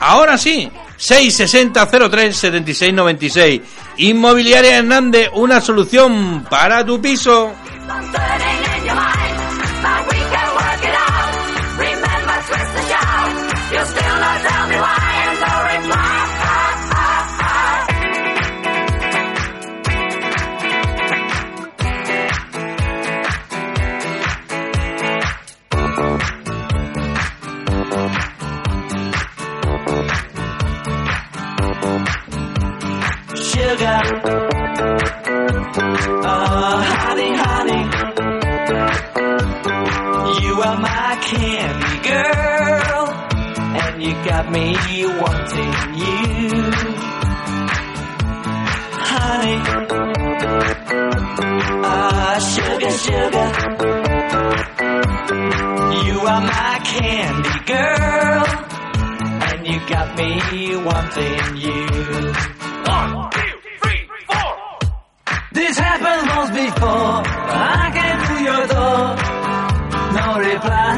Ahora sí, 660 0376 96. Inmobiliaria Hernández, una solución para tu piso. Candy girl, and you got me wanting you, honey. Ah, sugar, sugar, you are my candy girl, and you got me wanting you. One, two. This happened once before. I came to your door no reply.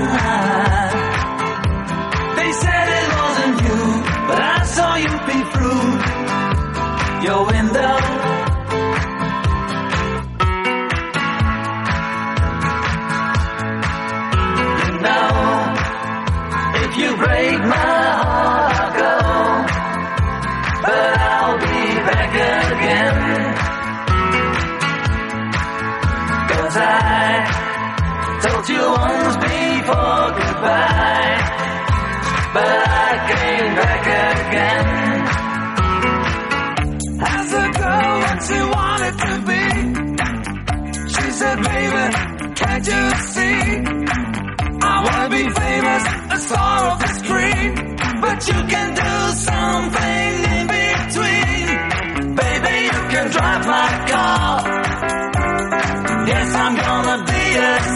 They said it wasn't you, but I saw you peek through your window. You know, if you break my heart, I'll go, but I Told you once before goodbye, but I came back again. As a girl that she wanted to be, she said, baby, can't you see? I wanna be famous, a star of the screen, but you can do something in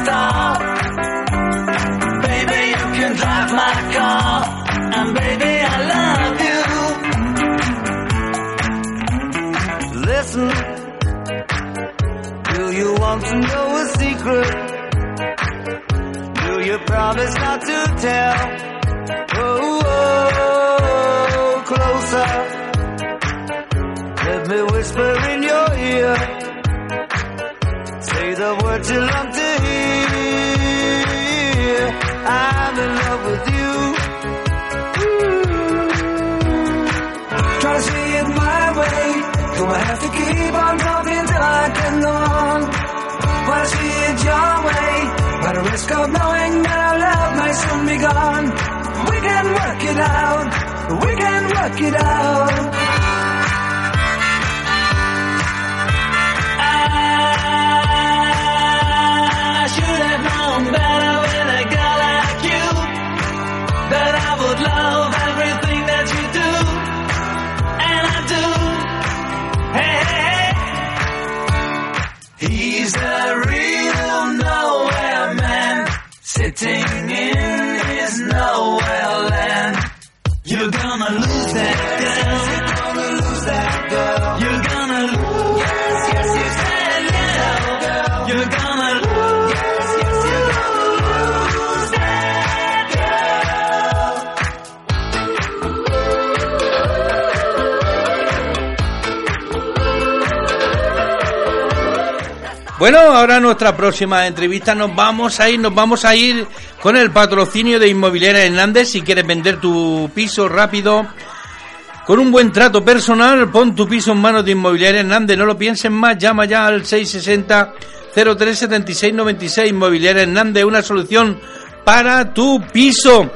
star. Baby, you can drive my car. And baby, I love you. Listen, do you want to know a secret? Do you promise not to tell? Oh, oh closer. Let me whisper in your ear Say the words you love to I have to keep on talking till I get on? Wanna see it your way. By the risk of knowing that our love might soon be gone. We can work it out. We can work it out. Bueno, ahora nuestra próxima entrevista nos vamos a ir, nos vamos a ir con el patrocinio de Inmobiliaria Hernández. Si quieres vender tu piso rápido, con un buen trato personal, pon tu piso en manos de Inmobiliaria Hernández. No lo pienses más, llama ya al 660 0376 96 Inmobiliaria Hernández, una solución para tu piso.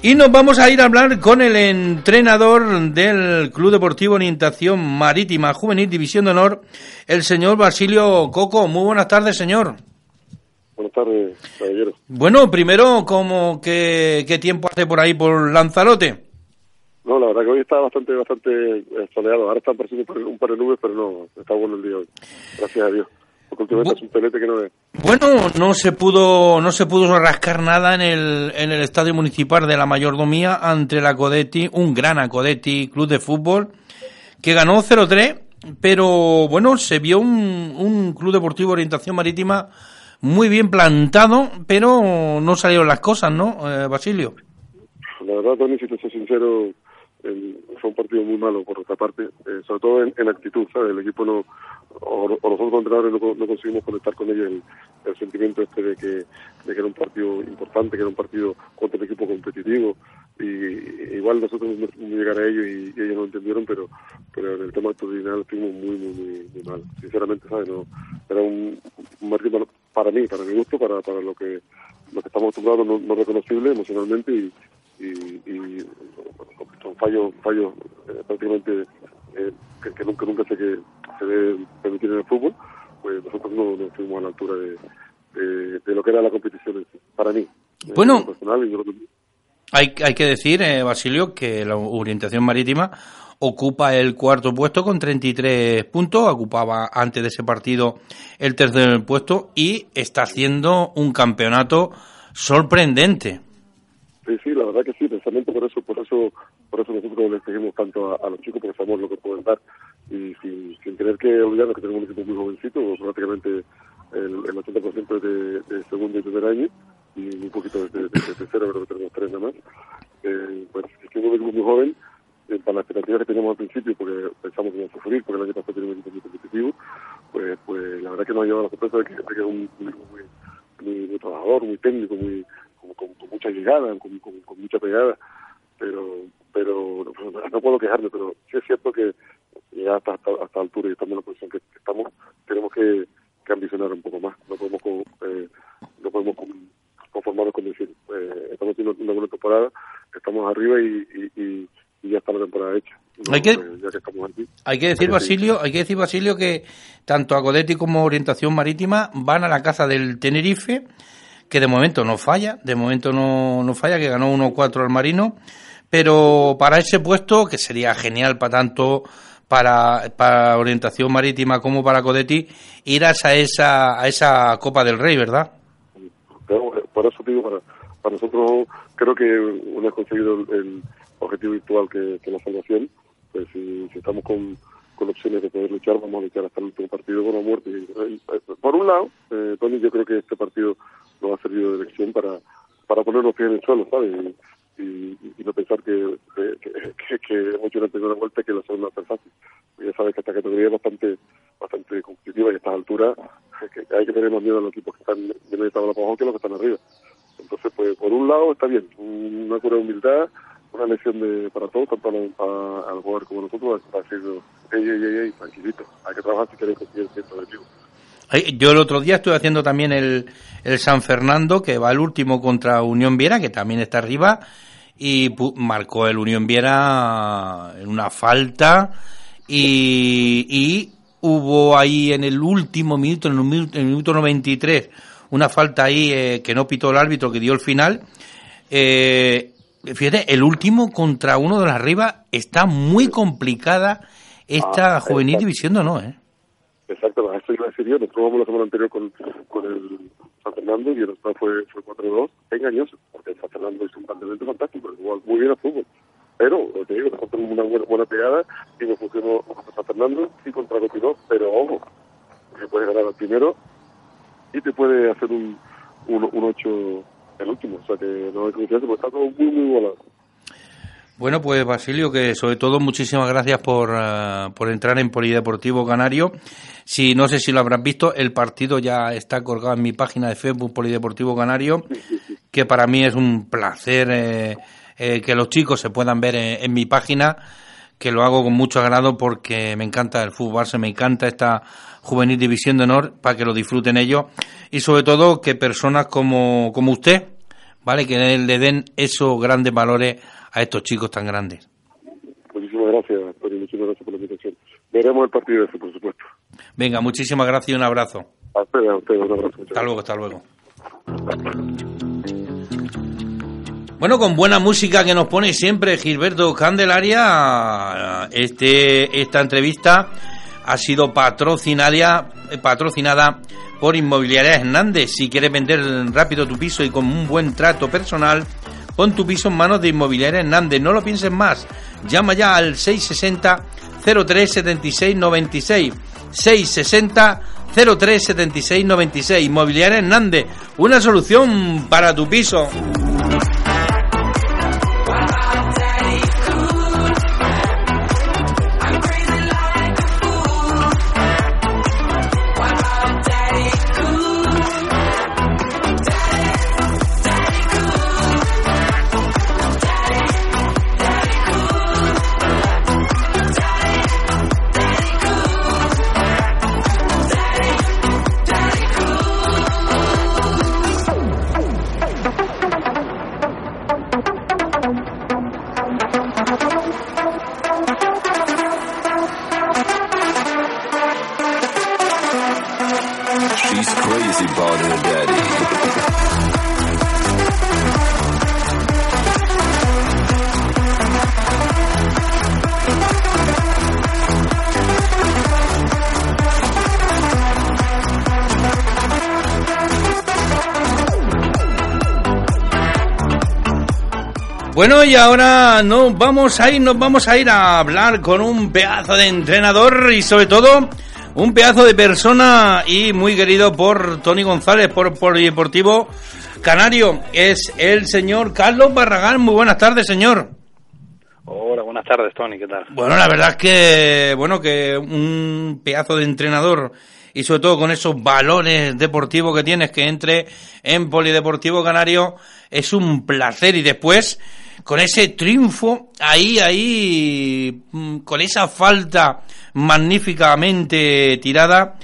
Y nos vamos a ir a hablar con el entrenador del Club Deportivo Orientación Marítima Juvenil División de Honor, el señor Basilio Coco. Muy buenas tardes, señor. Buenas tardes, caballero. Bueno, primero, como que, ¿qué tiempo hace por ahí por Lanzarote? No, la verdad que hoy está bastante bastante eh, soleado. Ahora están apareciendo un par- un par de nubes, pero no, está bueno el día hoy. Gracias a Dios. Porque últimamente Bu- es un pelete que no es. Bueno, no se pudo, no se pudo rascar nada en el, en el estadio municipal de la mayordomía ante la Codetti, un gran Acodetti Club de Fútbol, que ganó 0-3, pero bueno, se vio un, un Club Deportivo Orientación Marítima muy bien plantado, pero no salieron las cosas, ¿no, eh, Basilio? La verdad, Tony, si te soy sincero, el- fue un partido muy malo por otra parte, eh, sobre todo en, en actitud, ¿sabes? El equipo no, o, o nosotros entrenadores no, co- no conseguimos conectar con ellos el, el sentimiento este de que, de que era un partido importante, que era un partido contra un equipo competitivo, y, igual nosotros no llegar a ellos y, ellos no entendieron, pero pero en el tema actitudinal estuvimos muy, muy, muy, muy mal. Sinceramente, ¿sabes? No, era un, un partido para, para mí, para mi gusto, para, para lo que lo que estamos acostumbrados, no, no reconocible emocionalmente y son fallos fallos eh, prácticamente eh, que, que nunca nunca sé que se debe permitir en el fútbol pues nosotros no, no estuvimos a la altura de, de, de lo que era la competición para mí eh, Bueno. personal y yo Hay, hay que decir, eh, Basilio, que la orientación marítima ocupa el cuarto puesto con 33 puntos, ocupaba antes de ese partido el tercer puesto y está haciendo un campeonato sorprendente. Sí, sí, la verdad que sí, precisamente por eso, por eso, por eso nosotros les seguimos tanto a, los chicos porque sabemos lo que pueden dar y sin, sin tener que olvidarnos que tenemos un equipo muy jovencito, prácticamente el, el 80% de, de segundo y primer año y un poquito de, de, de tercero, que tenemos tres nada más. Eh, pues que un equipo muy joven, eh, para las expectativas que teníamos al principio, porque pensamos que iba a sufrir, porque el año pasado teníamos un equipo muy competitivo, pues, pues la verdad que nos ha llevado la sorpresa de que, es un, equipo muy, muy, trabajador, muy técnico, muy con, mucha llegada, con, con mucha pegada, pero pero no, puedo quejarme, pero sí es cierto que ya hasta hasta, hasta altura y estamos en la posición que estamos, tenemos que, que ambicionar un poco más, no podemos con, eh, no podemos con- conformarnos con decir eh, estamos haciendo una buena temporada, estamos arriba y, y, y, y ya está la temporada hecha. No, Hay que- pues, ya que estamos aquí. Hay que decir. Basilio, hay que decir, Basilio, que tanto Acodetti como Orientación Marítima van a la caza del Tenerife, que de momento no falla, de momento no, no falla, que ganó 1-4 al Marino, pero para ese puesto, que sería genial para tanto para, Orientación Marítima como para Acodetti, irás a esa, a esa Copa del Rey, ¿verdad? Por eso digo, para, para nosotros creo que una vez conseguido el, objetivo virtual que, que la salvación, pues si, estamos con, opciones de poder luchar, vamos a luchar hasta el último partido con la muerte. Eh, eh, por un lado, eh, Tony, yo creo que este partido nos ha servido de lección para, para poner los pies en el suelo, ¿sabes? Y, y, no pensar que, que, que, que hemos hecho una primera vuelta que la segunda va a ser fácil. Ya sabes que esta categoría es bastante bastante competitiva y a estas alturas que hay que tener más miedo a los equipos que están de media tabla abajo que los que están arriba. Entonces, pues por un lado está bien, una cura de humildad, una lección de, para todos, tanto al, a- al jugador como nosotros, para decir, ey, ey, ey, ey, tranquilito, hay que trabajar si queréis conseguir cierto objetivo. Ay, Yo el otro día estuve haciendo también el, el San Fernando, que va el último contra Unión Viera, que también está arriba, y marcó el Unión Viera en una falta, y, y hubo ahí en el último minuto, en el minuto, en el minuto 93, una falta ahí eh, que no pitó el árbitro, que dio el final. Eh, fíjate, el último contra uno de las arriba está muy complicada esta Ah, juvenil división no, ¿eh? Exacto, a eso iba a decir yo. Nosotros vamos la semana anterior con, con el San Fernando y el resultado fue, fue 4-2, engañoso, porque San Fernando hizo un planteamiento fantástico, jugó muy bien al fútbol. Pero, lo te digo, nosotros una buena, buena pegada y nos funcionó contra San Fernando y contra Copiló, pero ojo, que puede ganar al primero y te puede hacer un, un, un 8 el último, o sea que no hay confianza, porque está todo muy, muy volado. Bueno, pues Basilio, que sobre todo muchísimas gracias por, eh, por entrar en Polideportivo Canario. Si no sé si lo habrás visto, el partido ya está colgado en mi página de Facebook Polideportivo Canario, que para mí es un placer eh, eh, que los chicos se puedan ver en, en mi página, que lo hago con mucho agrado porque me encanta el fútbol, se me encanta esta juvenil división de honor para que lo disfruten ellos y sobre todo que personas como, como usted, vale, que le den esos grandes valores a estos chicos tan grandes. Muchísimas gracias, Antonio, muchísimas gracias por la invitación. Veremos el partido ese, por supuesto. Venga, muchísimas gracias y un abrazo. A ustedes, un abrazo. Hasta luego, hasta luego. Bueno, con buena música que nos pone siempre Gilberto Candelaria, este, esta entrevista ha sido patrocinada, patrocinada por Inmobiliaria Hernández. Si quieres vender rápido tu piso y con un buen trato personal, pon tu piso en manos de Inmobiliaria Hernández. No lo pienses más. Llama ya al 660 03 76 96. 660 03 76 96. Inmobiliaria Hernández. Una solución para tu piso. Bueno, y ahora nos vamos a ir, nos vamos a ir a hablar con un pedazo de entrenador y sobre todo un pedazo de persona y muy querido por Tony González, por Polideportivo Canario. Es el señor Carlos Barragán. Muy buenas tardes, señor. Hola, buenas tardes, Tony, ¿qué tal? Bueno, la verdad es que, bueno, que un pedazo de entrenador y sobre todo con esos valores deportivos que tienes que entre en Polideportivo Canario es un placer y después con ese triunfo ahí, ahí, mm, con esa falta magníficamente tirada,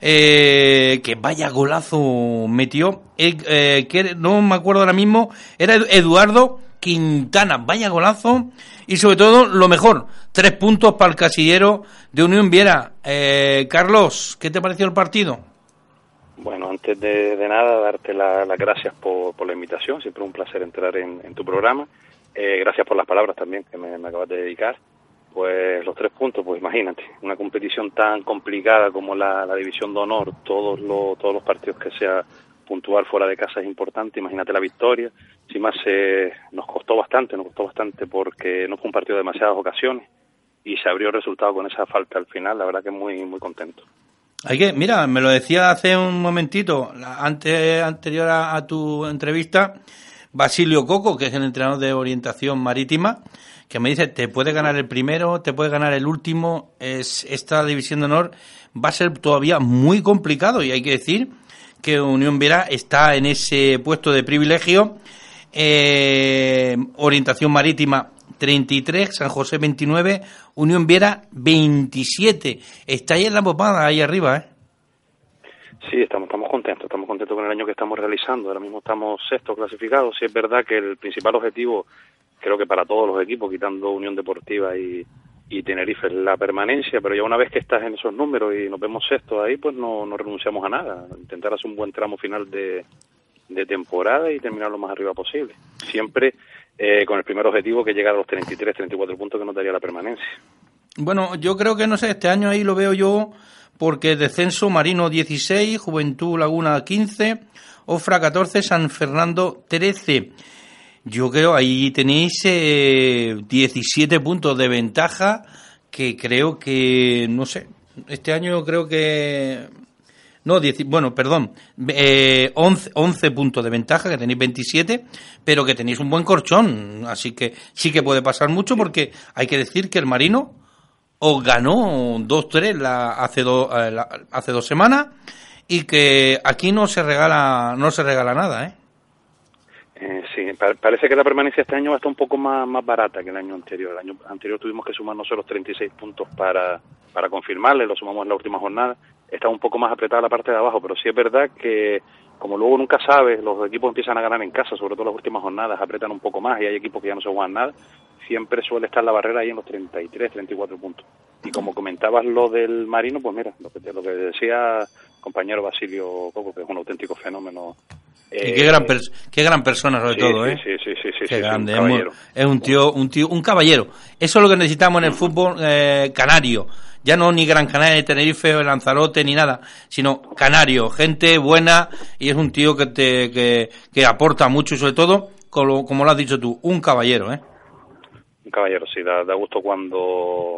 eh, que vaya golazo metió, eh, eh, que no me acuerdo ahora mismo, era Eduardo Quintana, vaya golazo, y sobre todo lo mejor, tres puntos para el casillero de Unión Viera. Eh, Carlos, ¿qué te pareció el partido? Bueno, antes de, nada, darte la- las gracias por, la invitación, siempre un placer entrar en, en tu programa. Eh, gracias por las palabras también que me, acabas de dedicar. Pues los tres puntos, pues imagínate, una competición tan complicada como la, División de Honor, todos los, todos los partidos que sea puntual fuera de casa es importante, imagínate la victoria. Sin más, eh, nos costó bastante, nos costó bastante porque no fue un partido de demasiadas ocasiones y se abrió el resultado con esa falta al final, la verdad que muy, muy contento. Hay que, mira, me lo decía hace un momentito, antes, anterior a tu entrevista, Basilio Coco, que es el entrenador de orientación marítima, que me dice, te puede ganar el primero, te puede ganar el último, es, esta división de honor va a ser todavía muy complicado y hay que decir que Unión Vera está en ese puesto de privilegio, eh, orientación marítima 33, San José 29, Unión Viera 27. Está ahí en la popada, ahí arriba, ¿eh? Sí, estamos, estamos contentos, estamos contentos con el año que estamos realizando. Ahora mismo estamos sextos clasificados. Sí es verdad que el principal objetivo, creo que para todos los equipos, quitando Unión Deportiva y, y Tenerife, es la permanencia, pero ya una vez que estás en esos números y nos vemos sextos ahí, pues no, no renunciamos a nada. Intentar hacer un buen tramo final de, de temporada y terminar lo más arriba posible. Siempre eh, con el primer objetivo que llegar a los 33, 34 puntos que nos daría la permanencia. Bueno, yo creo que no sé, este año ahí lo veo yo porque descenso Marino 16, Juventud Laguna 15, Ofra 14, San Fernando 13. Yo creo ahí tenéis eh, 17 puntos de ventaja que creo que, no sé, este año creo que... No, 10 bueno, perdón, eh, 11, 11 puntos de ventaja, que tenéis 27, pero que tenéis un buen corchón, así que sí que puede pasar mucho porque hay que decir que el Marino os ganó 2-3 la, hace, do- eh, hace dos semanas y que aquí no se regala no se regala nada, ¿eh? Eh, sí, pa- parece que la permanencia este año va a estar un poco más, más barata que el año anterior. El año anterior tuvimos que sumar nosotros 36 puntos para, para confirmarle, lo sumamos en la última jornada. Está un poco más apretada la parte de abajo, pero sí es verdad que, como luego nunca sabes, los equipos empiezan a ganar en casa, sobre todo las últimas jornadas, apretan un poco más y hay equipos que ya no se juegan nada. Siempre suele estar la barrera ahí en los 33, 34 puntos. Y como comentabas lo del Marino, pues mira, lo que, te- lo que decía compañero Basilio Coco, que es un auténtico fenómeno. y Eh, qué gran pers- qué gran persona sobre sí, todo, ¿eh? Sí, sí, sí, sí, Qué sí, grande, un es, muy- caballero. es un tío, un tío, un caballero. Eso es lo que necesitamos en el fútbol eh, canario. Ya no ni Gran Canaria, ni Tenerife, o Lanzarote, ni nada, sino canario, gente buena y es un tío que te que, que aporta mucho y sobre todo, como, como lo has dicho tú, un caballero, ¿eh? Un caballero, sí, da, gusto cuando,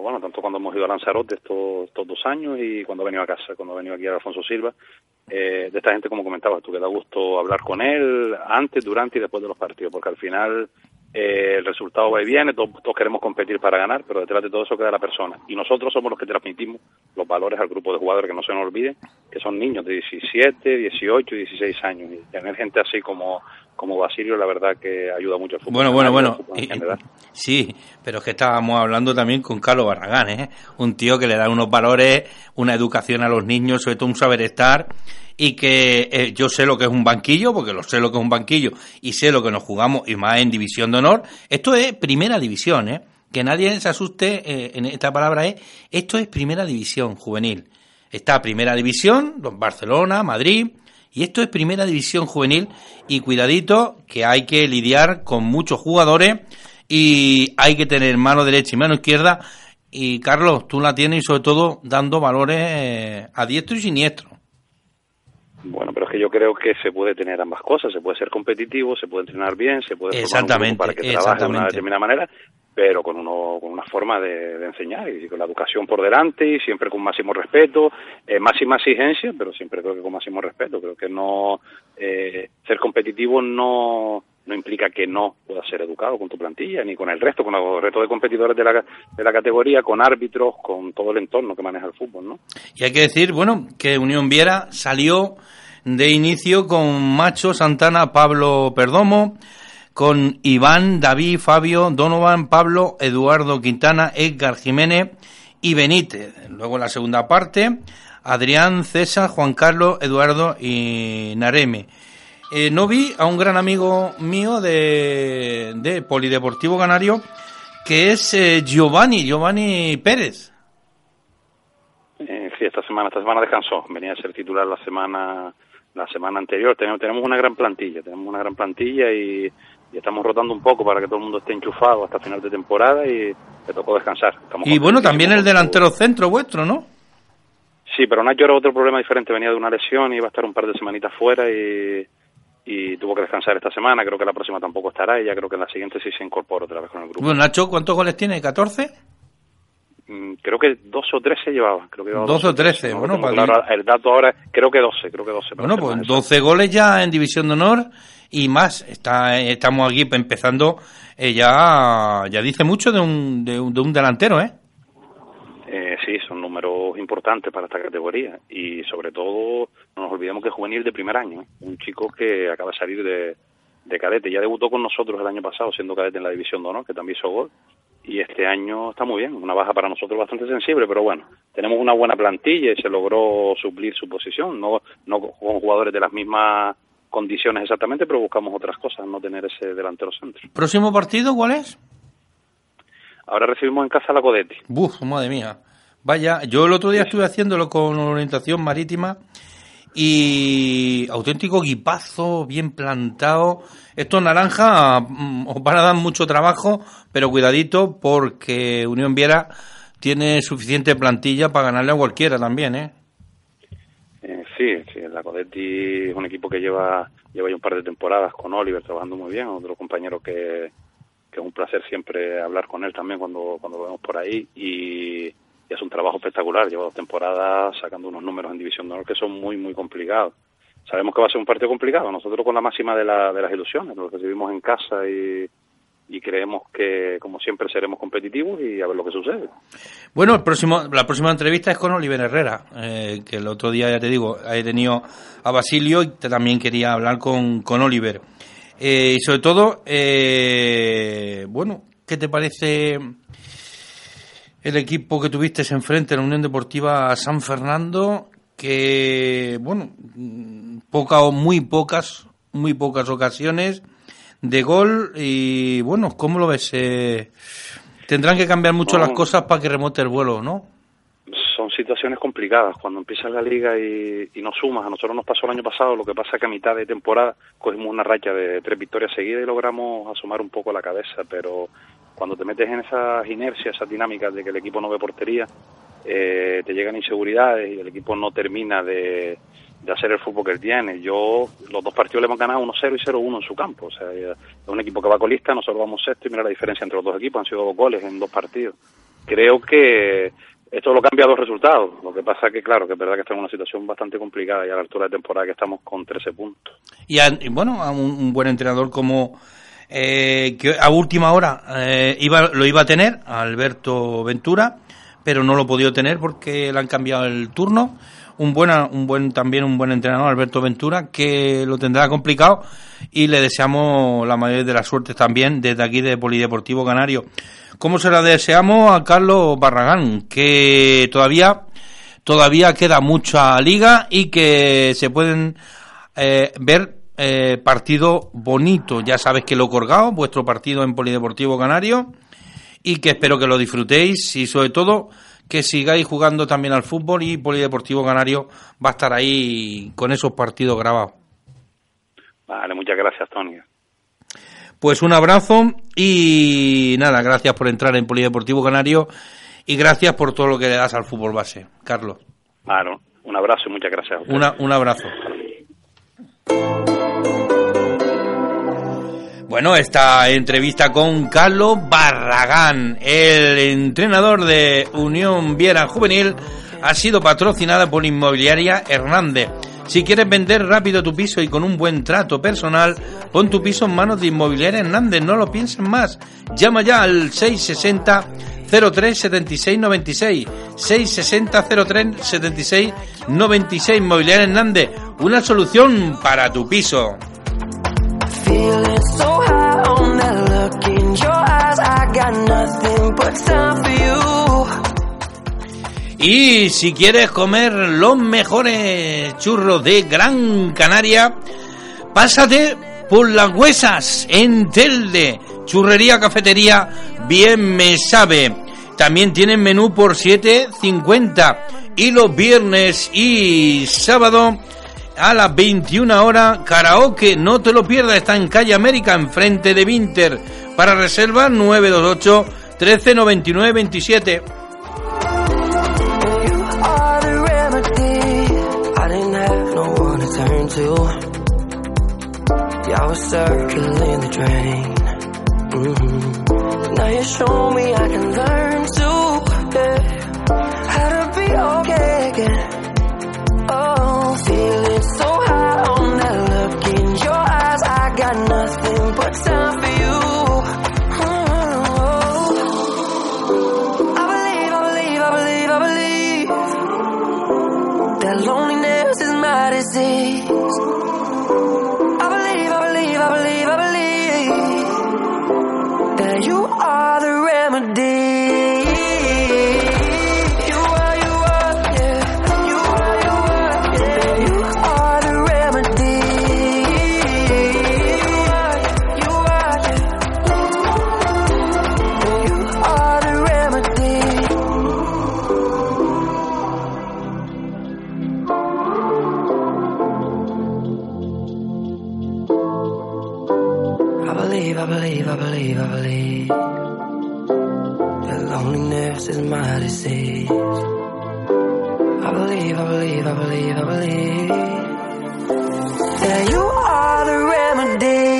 bueno, tanto cuando hemos ido a Lanzarote estos, estos dos años y cuando ha venido a casa, cuando ha venido aquí a Alfonso Silva, eh, de esta gente, como comentabas tú, que da gusto hablar con él antes, durante y después de los partidos, porque al final eh, el resultado va y viene, todos, todos queremos competir para ganar, pero detrás de todo eso queda la persona. Y nosotros somos los que transmitimos los valores al grupo de jugadores, que no se nos olvide, que son niños de 17, 18 y 16 años. Y tener gente así como, como Basilio, la verdad que ayuda mucho al fútbol. Bueno, bueno, bueno. Y-. Sí, pero es que estábamos hablando también con Carlos Barragán, ¿eh? Un tío que le da unos valores, una educación a los niños, sobre todo un saber estar, y que eh, yo sé lo que es un banquillo, porque lo sé lo que es un banquillo, y sé lo que nos jugamos, y más en división de honor. Esto es primera división, ¿eh? Que nadie se asuste eh, en esta palabra, es esto es primera división juvenil. Está primera división, Barcelona, Madrid, y esto es primera división juvenil y cuidadito que hay que lidiar con muchos jugadores y hay que tener mano derecha y mano izquierda. Y Carlos, tú la tienes y sobre todo dando valores eh, a diestro y siniestro. Bueno, pero es que yo creo que se puede tener ambas cosas. Se puede ser competitivo, se puede entrenar bien, se puede formar un grupo para que trabaje de una determinada manera, pero con, uno, con una forma de, de enseñar y con la educación por delante y siempre con máximo respeto, eh, máxima exigencia, pero siempre creo que con máximo respeto. Creo que no eh, ser competitivo no no implica que no puedas ser educado con tu plantilla, ni con el resto, con el resto de competidores de la, de la categoría, con árbitros, con todo el entorno que maneja el fútbol, ¿no? Y hay que decir, bueno, que Unión Viera salió de inicio con Macho, Santana, Pablo Perdomo, con Iván, David, Fabio, Donovan, Pablo, Eduardo Quintana, Edgar Jiménez y Benítez. Luego la segunda parte, Adrián, César, Juan Carlos, Eduardo y Nareme. Eh, no vi a un gran amigo mío de, de Polideportivo Canario, que es eh, Giovanni, Giovanni Pérez. Eh, sí, esta semana, esta semana descansó. Venía a ser titular la semana, la semana anterior. Tenemos, tenemos una gran plantilla, tenemos una gran plantilla y, y estamos rotando un poco para que todo el mundo esté enchufado hasta final de temporada y le tocó descansar. Estamos Y bueno, también el delantero centro vuestro, ¿no? Sí, pero Nacho era otro problema diferente. Venía de una lesión y iba a estar un par de semanitas fuera y, y tuvo que descansar esta semana. Creo que la próxima tampoco estará y ya creo que en la siguiente sí se incorpora otra vez con el grupo. Bueno, Nacho, ¿cuántos goles tiene? ¿14? Mm, Creo que dos o tres se llevaba. Creo que llevaba 12 o 13, no bueno, para- claro. el dato ahora, creo que 12, creo que 12. para Bueno, pues. 12 goles ya en División de Honor y más. Está, estamos aquí empezando, eh, ya, ya dice mucho de un, de un, de un delantero, ¿eh? Eh, sí, son números importantes para esta categoría y sobre todo no nos olvidemos que es juvenil de primer año, ¿eh? un chico que acaba de salir de, de cadete, ya debutó con nosotros el año pasado siendo cadete en la división de honor, que también hizo gol y este año está muy bien, una baja para nosotros bastante sensible, pero bueno, tenemos una buena plantilla y se logró suplir su posición, no, no con jugadores de las mismas condiciones exactamente, pero buscamos otras cosas, no tener ese delantero centro. ¿Próximo partido cuál es? Ahora recibimos en casa a la Codete. Buf, madre mía. Vaya, yo el otro día estuve haciéndolo con orientación marítima y auténtico guipazo, bien plantado. Estos naranjas mm, os van a dar mucho trabajo, pero cuidadito porque Unión Viera tiene suficiente plantilla para ganarle a cualquiera también, ¿eh? Eh, sí, sí, la Betis es un equipo que lleva lleva ya un par de temporadas con Oliver trabajando muy bien, otro compañero que, que es un placer siempre hablar con él también cuando, cuando lo vemos por ahí y, y hace un trabajo espectacular, lleva dos temporadas sacando unos números en División de Honor que son muy, muy complicados. Sabemos que va a ser un partido complicado, nosotros con la máxima de, la, de las ilusiones, lo recibimos en casa y, y creemos que, como siempre, seremos competitivos y a ver lo que sucede. Bueno, el próximo, la próxima entrevista es con Oliver Herrera, eh, que el otro día, ya te digo, he tenido a Basilio y también quería hablar con, con Oliver. Eh, y sobre todo, eh, bueno, ¿qué te parece el equipo que tuviste enfrente en la Unión Deportiva San Fernando? Que, bueno, mm, poca o muy pocas, muy pocas ocasiones de gol y, bueno, ¿cómo lo ves? Eh, tendrán que cambiar mucho Bueno. las cosas para que remote el vuelo, ¿no? son situaciones complicadas. Cuando empieza la liga y, y no sumas, a nosotros nos pasó el año pasado, lo que pasa es que a mitad de temporada cogimos una racha de tres victorias seguidas y logramos asomar un poco la cabeza, pero cuando te metes en esas inercias, esas dinámicas de que el equipo no ve portería, eh, te llegan inseguridades y el equipo no termina de, de hacer el fútbol que él tiene. Yo, los dos partidos le hemos ganado 1-0 y 0-1 en su campo. O sea, es un equipo que va colista, nosotros vamos sexto y mira la diferencia entre los dos equipos, han sido dos goles en dos partidos. Creo que esto lo cambia los resultados. Lo que pasa que, claro, que es verdad que estamos en una situación bastante complicada y a la altura de temporada que estamos con 13 puntos. Y, a- bueno, a un buen entrenador como eh, que a última hora eh, iba, lo iba a tener, Alberto Ventura, pero no lo podido tener porque le han cambiado el turno. Un buena, un buen también un buen entrenador, Alberto Ventura, que lo tendrá complicado y le deseamos la mayor de las suertes también desde aquí de Polideportivo Canario. ¿Cómo se la deseamos a Carlos Barragán? Que todavía todavía queda mucha liga y que se pueden eh, ver eh, partido bonito. Ya sabes que lo colgado, vuestro partido en Polideportivo Canario, y que espero que lo disfrutéis y sobre todo que sigáis jugando también al fútbol y Polideportivo Canario va a estar ahí con esos partidos grabados. Vale, muchas gracias, Tony. Pues un abrazo y nada, gracias por entrar en Polideportivo Canario y gracias por todo lo que le das al fútbol base, Carlos. Bueno, un abrazo y muchas gracias. a. Una, un abrazo. Bueno, esta entrevista con Carlos Barragán, el entrenador de Unión Viera Juvenil, ha sido patrocinada por Inmobiliaria Hernández. Si quieres vender rápido tu piso y con un buen trato personal, pon tu piso en manos de Inmobiliaria Hernández, no lo pienses más. Llama ya al 660 03 76 96 660 03 76 96 Inmobiliaria Hernández, una solución para tu piso. Y si quieres comer los mejores churros de Gran Canaria, pásate por las huesas en Telde. Churrería, cafetería, bien me sabe. También tienen menú por 7.50. Y los viernes y sábado a las 21 horas, karaoke. No te lo pierdas, está en calle América, enfrente de Winter. Para reservar 928 1399 27. You are the remedy. I didn't have no one to turn to. Yeah, I was circling the drain. hmm Now you show me I can learn to yeah, how to be okay again. Oh, feeling so high on that look in your eyes. I got nothing but time for you. Oh, I believe, I believe, I believe, I believe that loneliness is my disease. Believe, I believe, I believe, I believe Yeah, you are the remedy.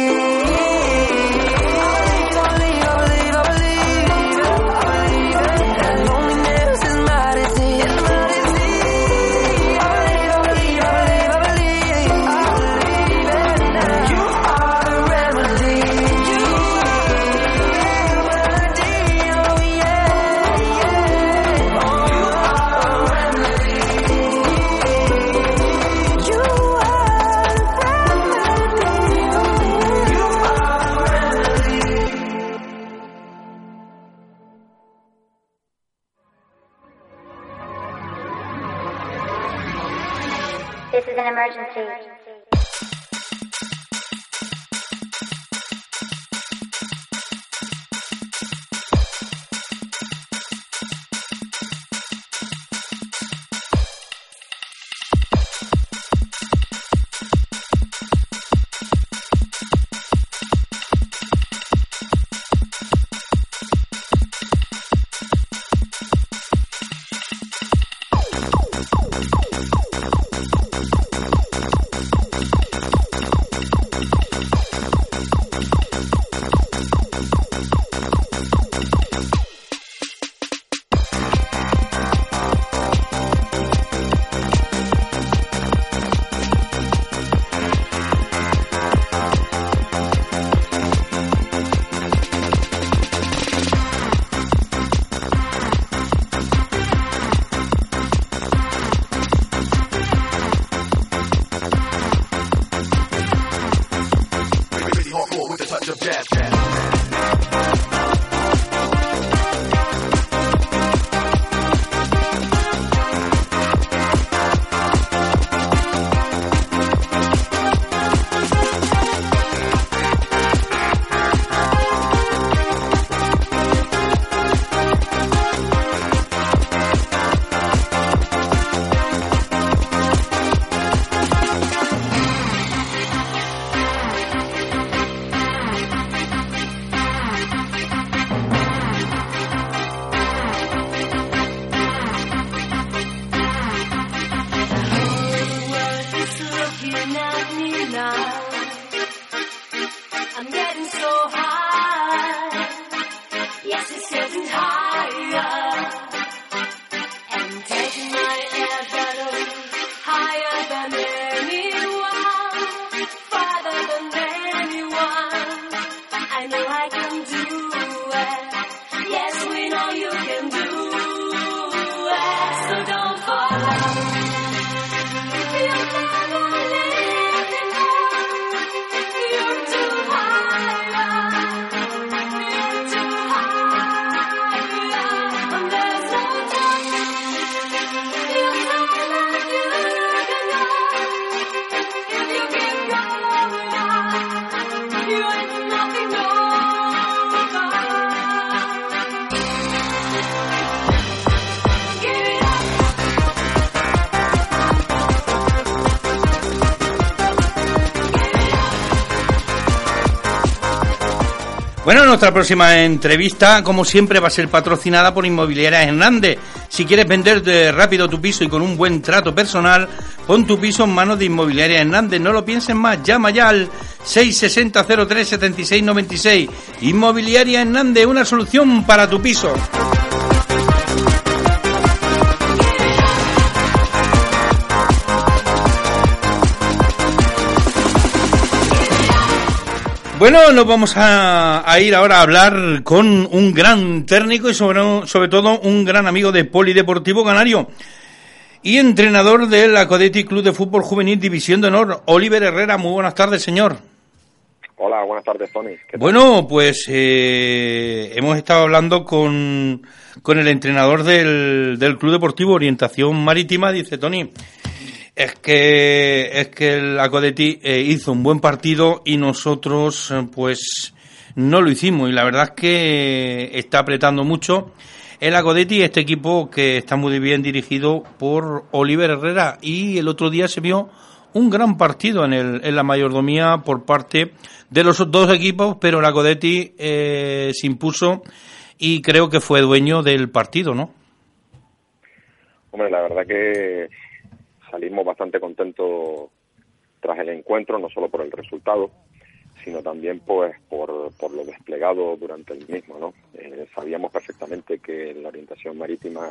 Bueno, nuestra próxima entrevista, como siempre, va a ser patrocinada por Inmobiliaria Hernández. Si quieres vender de rápido tu piso y con un buen trato personal, pon tu piso en manos de Inmobiliaria Hernández. No lo pienses más, llama ya al 660 03 76 96. Inmobiliaria Hernández, una solución para tu piso. Bueno, nos vamos a, a ir ahora a hablar con un gran técnico y sobre, sobre todo un gran amigo de Polideportivo Canario y entrenador del Acodeti Club de Fútbol Juvenil División de Honor, Oliver Herrera. Muy buenas tardes, señor. Hola, buenas tardes, Tony. Bueno, pues eh, hemos estado hablando con, con el entrenador del, del Club Deportivo Orientación Marítima. Dice, Tony, es que, es que el Acodeti eh, hizo un buen partido y nosotros, eh, pues, no lo hicimos. Y la verdad es que está apretando mucho el Acodeti, este equipo que está muy bien dirigido por Oliver Herrera. Y el otro día se vio un gran partido en, el, en la mayordomía por parte de los dos equipos, pero el Acodeti eh, se impuso y creo que fue dueño del partido, ¿no? Hombre, la verdad que salimos bastante contentos tras el encuentro, no solo por el resultado, sino también pues por, por lo desplegado durante el mismo. ¿no? Eh, sabíamos perfectamente que la orientación marítima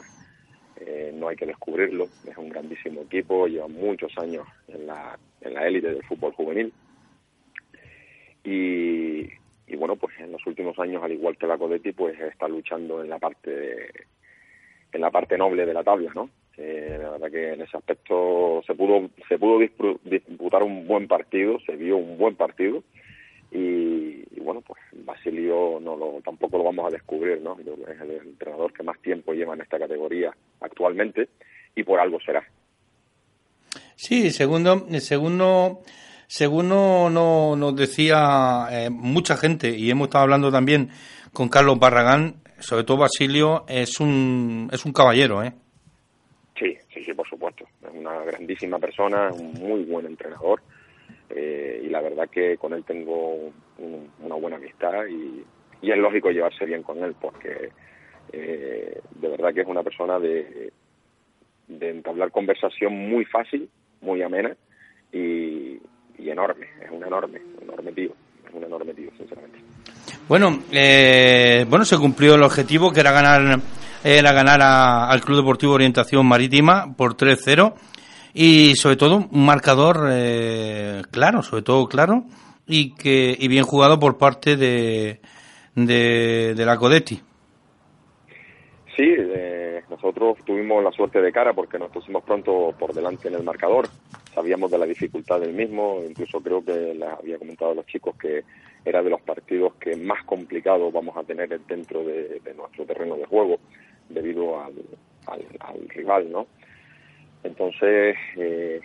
eh, no hay que descubrirlo, es un grandísimo equipo, lleva muchos años en la, en la élite del fútbol juvenil y, bueno, pues en los últimos años, al igual que la Codetti, pues está luchando en la parte en la parte noble de la tabla, ¿no? Eh, la verdad que en ese aspecto se pudo se pudo disputar un buen partido, se vio un buen partido y, bueno, pues Basilio no lo, tampoco lo vamos a descubrir, ¿no? Es el entrenador que más tiempo lleva en esta categoría actualmente y por algo será. Sí, segundo, segundo, según no, no, nos decía eh, mucha gente, y hemos estado hablando también con Carlos Barragán, sobre todo Basilio, es un, es un caballero, ¿eh? Sí, sí, sí, por supuesto. Es una grandísima persona, un muy buen entrenador. Eh, y la verdad que con él tengo una buena amistad y, y, es lógico llevarse bien con él porque eh, de verdad que es una persona de, de entablar conversación muy fácil, muy amena y, y enorme, es un enorme, enorme tío, es un enorme tío, sinceramente. Bueno, eh, bueno, se cumplió el objetivo que era ganar, era ganar al Club Deportivo Orientación Marítima por 3-0 y sobre todo un marcador eh, claro, sobre todo claro y que y bien jugado por parte de, de, la Codetti. Sí, eh, nosotros tuvimos la suerte de cara porque nos pusimos pronto por delante en el marcador. Sabíamos de la dificultad del mismo, incluso creo que les había comentado a los chicos que era de los partidos que más complicados vamos a tener dentro de, nuestro terreno de juego debido al, rival, ¿no? Entonces, eh,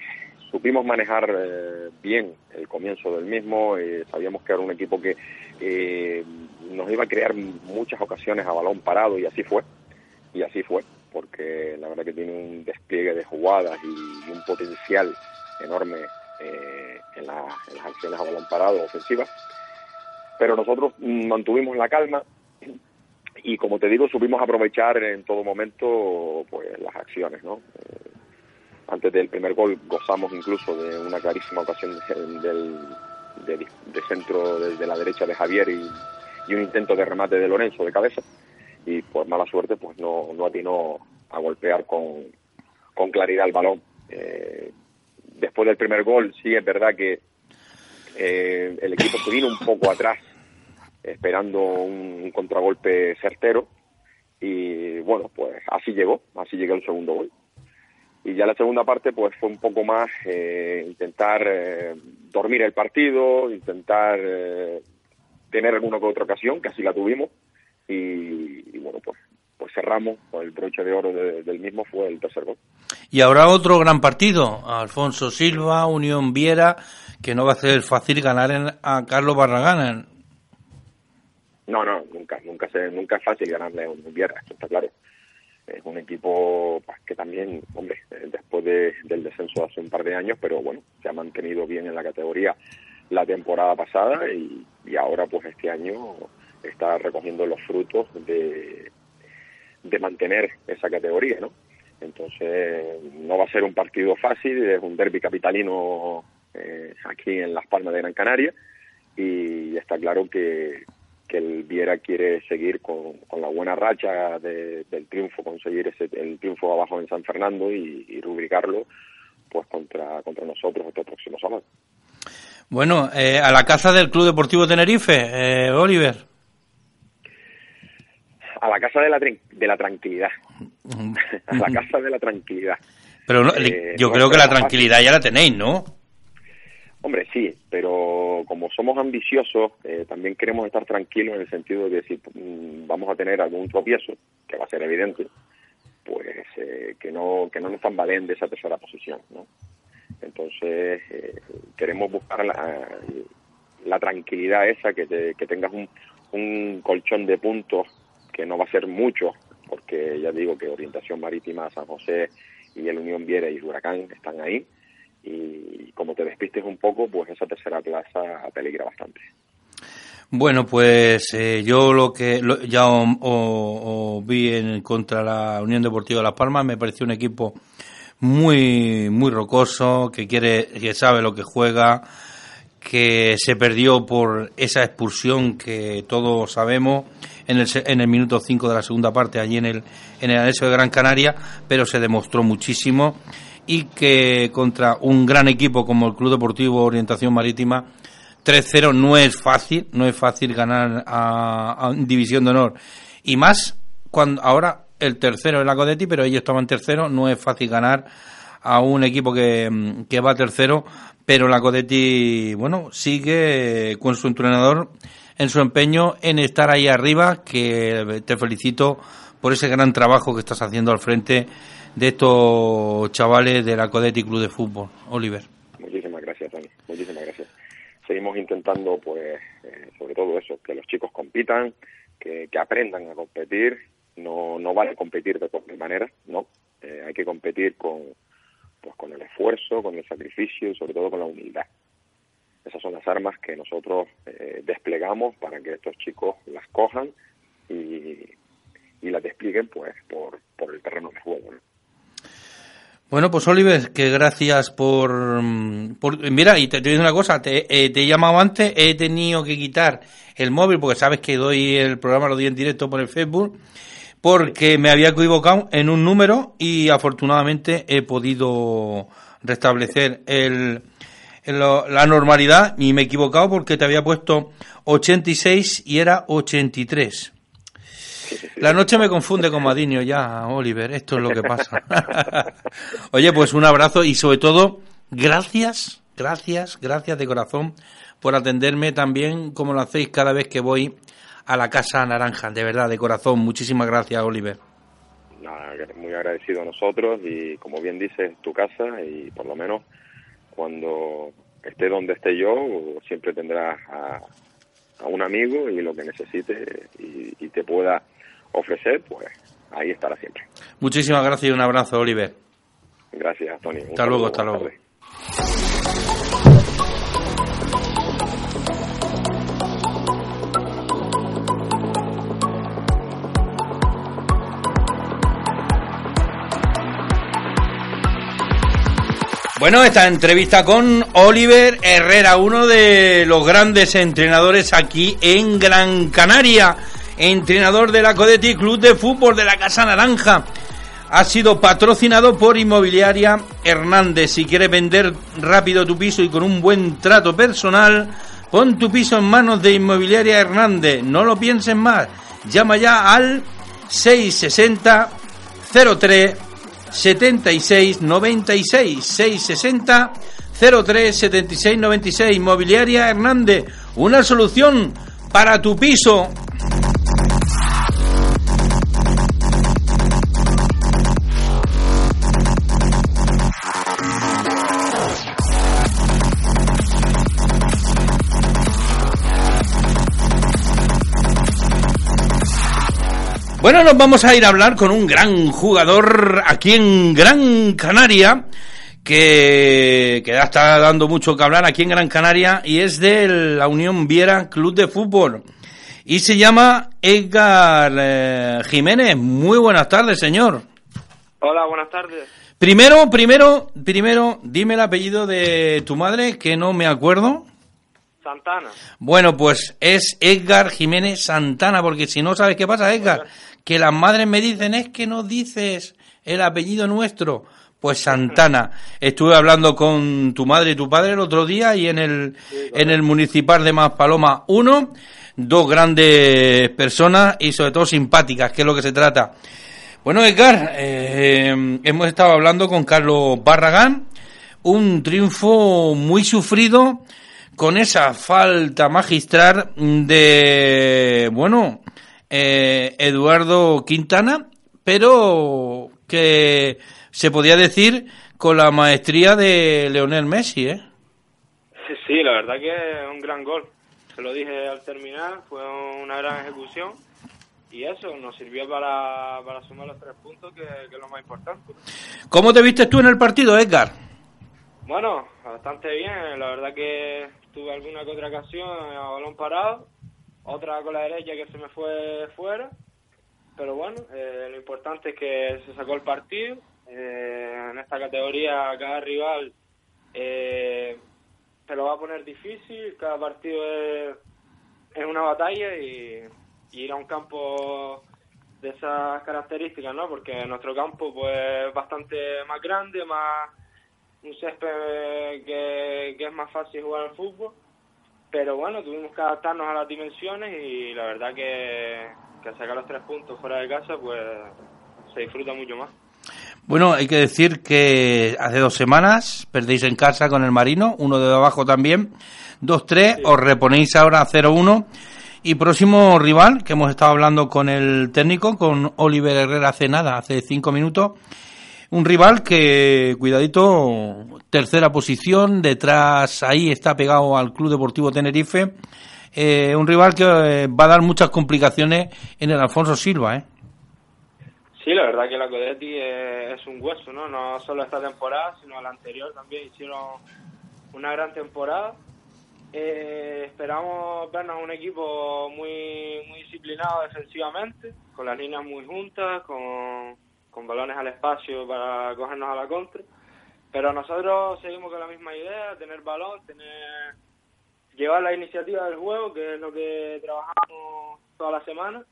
supimos manejar eh, bien el comienzo del mismo, eh, sabíamos que era un equipo que nos iba a crear muchas ocasiones a balón parado y así fue, y así fue, porque la verdad que tiene un despliegue de jugadas y un potencial enorme eh, en, las acciones a balón parado ofensivas. Pero nosotros mantuvimos la calma y, como te digo, supimos aprovechar en todo momento pues las acciones. ¿no? Eh, antes del primer gol gozamos incluso de una clarísima ocasión del, de, centro desde la derecha de Javier y, un intento de remate de Lorenzo de cabeza y por mala suerte pues no, no atinó a golpear con, con claridad el balón. Eh, después del primer gol, sí es verdad que eh, el equipo se vino un poco atrás, esperando un, contragolpe certero. Y bueno, pues así llegó, así llegó el segundo gol. Y ya la segunda parte, pues fue un poco más eh, intentar eh, dormir el partido, intentar tener alguna que otra ocasión, que así la tuvimos. Y, bueno, pues pues cerramos con el broche de oro del mismo fue el tercer gol. Y habrá otro gran partido, Alfonso Silva, Unión Viera, que no va a ser fácil ganar a Carlos Barragán. No, no, nunca, nunca, se, nunca es fácil ganarle a Viera, esto está claro. Es un equipo pues, que también, hombre, eh, después del descenso hace un par de años, pero bueno, se ha mantenido bien en la categoría la temporada pasada y, y ahora pues este año está recogiendo los frutos de, de mantener esa categoría, ¿no? Entonces, no va a ser un partido fácil, es un derby capitalino eh, aquí en Las Palmas de Gran Canaria y está claro que, que el Viera quiere seguir con, con la buena racha del triunfo, conseguir ese, el triunfo abajo en San Fernando y, rubricarlo pues contra, contra nosotros este próximo sábado. Bueno, eh, a la casa del Club Deportivo Tenerife, eh, Oliver a la casa de la, de la tranquilidad. a la casa de la tranquilidad. Pero eh, yo creo que la tranquilidad ya la tenéis, ¿no? Hombre, sí, pero como somos ambiciosos, eh, también queremos estar tranquilos en el sentido de que si mm, vamos a tener algún tropiezo, que va a ser evidente, pues eh, que no que no nos tambalen de esa tercera posición, ¿no? Entonces, queremos buscar la, tranquilidad esa, que, que tengas un, un colchón de puntos que no va a ser mucho, porque ya digo que Orientación Marítima, San José y el Unión Viera y Huracán están ahí. Y como te despistes un poco, pues esa tercera plaza peligra bastante. Bueno, pues eh, yo lo que ya o, vi en contra la Unión Deportiva de Las Palmas me pareció un equipo muy, muy rocoso, que quiere, que sabe lo que juega, que se perdió por esa expulsión que todos sabemos en el, en el minuto 5 de la segunda parte allí en el, en el anexo de Gran Canaria, pero se demostró muchísimo y que contra un gran equipo como el Club Deportivo Orientación Marítima 3-0 no es fácil, no es fácil ganar a, a División de Honor. Y más cuando ahora el tercero es la Codetti, pero ellos estaban tercero, no es fácil ganar a un equipo que, mm, que va tercero, pero la Codetti, bueno, sigue con su entrenador en su empeño en estar ahí arriba, que te felicito por ese gran trabajo que estás haciendo al frente de estos chavales de la Codetti Club de Fútbol. Oliver. Muchísimas gracias, Tony. Muchísimas gracias. Seguimos intentando, pues, eh, sobre todo eso, que los chicos compitan, que, que aprendan a competir. No, no vale competir de cualquier manera, no. Eh, hay que competir con, pues, con el esfuerzo, con el sacrificio y sobre todo con la humildad. Esas son las armas que nosotros eh, desplegamos para que estos chicos las cojan y, y las desplieguen, pues, por, por el terreno de juego. ¿no? Bueno, pues Oliver, que gracias por, mira, y te, te digo una cosa, te, eh, te he llamado antes, he tenido que quitar el móvil porque sabes que doy el programa, lo doy en directo por el Facebook, porque me había equivocado en un número y afortunadamente he podido restablecer el, la normalidad y me he equivocado porque te había puesto 86 y era 83. La noche me confunde con Madinio ya, Oliver. Esto es lo que pasa. Oye, pues un abrazo y sobre todo, gracias, gracias, gracias de corazón por atenderme también como lo hacéis cada vez que voy a la Casa Naranja. De verdad, de corazón. Muchísimas gracias, Oliver. Muy agradecido a nosotros y como bien dices, tu casa y por lo menos cuando esté donde esté yo, siempre tendrás a, a un amigo y lo que necesite y, y te pueda ofrecer, pues ahí estará siempre. Muchísimas gracias y un abrazo, Oliver. Gracias, Tony. Hasta luego, hasta luego. Bueno, esta entrevista con Oliver Herrera, uno de los grandes entrenadores aquí en Gran Canaria, entrenador de la Codetti Club de Fútbol de la Casa Naranja. Ha sido patrocinado por Inmobiliaria Hernández. Si quieres vender rápido tu piso y con un buen trato personal, pon tu piso en manos de Inmobiliaria Hernández. No lo pienses más. Llama ya al 660 03 76 96 660 03 76 96 Inmobiliaria Hernández, una solución para tu piso. Bueno, nos vamos a ir a hablar con un gran jugador aquí en Gran Canaria, que, que está dando mucho que hablar aquí en Gran Canaria, y es de la Unión Viera Club de Fútbol. Y se llama Edgar eh, Jiménez. Muy buenas tardes, señor. Hola, buenas tardes. Primero, primero, primero, dime el apellido de tu madre, que no me acuerdo. Santana. Bueno, pues es Edgar Jiménez Santana, porque si no sabes qué pasa, Edgar, que las madres me dicen es que no dices el apellido nuestro. Pues Santana. Estuve hablando con tu madre y tu padre el otro día y en el, en el municipal de Maspaloma 1, dos grandes personas y sobre todo simpáticas, que es lo que se trata. Bueno, Edgar, eh, hemos estado hablando con Carlos Barragán, un triunfo muy sufrido con esa falta magistral de, bueno, eh, Eduardo Quintana, pero que se podía decir con la maestría de Leonel Messi, ¿eh? Sí, la verdad que es un gran gol. Se lo dije al terminar, fue una gran ejecución y eso nos sirvió para, para sumar los tres puntos, que, que es lo más importante. ¿Cómo te viste tú en el partido, Edgar? Bueno, bastante bien. La verdad que tuve alguna que otra ocasión a balón parado, otra con la derecha que se me fue fuera. Pero bueno, eh, lo importante es que se sacó el partido. Eh, en esta categoría cada rival eh, lo va a poner difícil, cada partido es, es una batalla y, y ir a un campo de esas características, ¿no? Porque nuestro campo pues es bastante más grande, más un césped que, que es más fácil jugar al fútbol, pero bueno, tuvimos que adaptarnos a las dimensiones y la verdad que, que sacar los tres puntos fuera de casa pues se disfruta mucho más. Bueno, hay que decir que hace dos semanas perdéis en casa con el Marino, uno de abajo también, 2-3, os reponéis ahora a 0-1. Y próximo rival, que hemos estado hablando con el técnico, con Oliver Herrera hace nada, hace cinco minutos. Un rival que, cuidadito, tercera posición, detrás ahí está pegado al Club Deportivo Tenerife. Eh, un rival que eh, va a dar muchas complicaciones en el Alfonso Silva, ¿eh? Sí, la verdad que la Codetti es, un hueso, ¿no? No solo esta temporada, sino la anterior también hicieron una gran temporada. Eh, esperamos vernos un equipo muy, muy disciplinado defensivamente, con las líneas muy juntas, con, con balones al espacio para cogernos a la contra. Pero nosotros seguimos con la misma idea, tener balón, tener llevar la iniciativa del juego, que es lo que trabajamos toda la semana,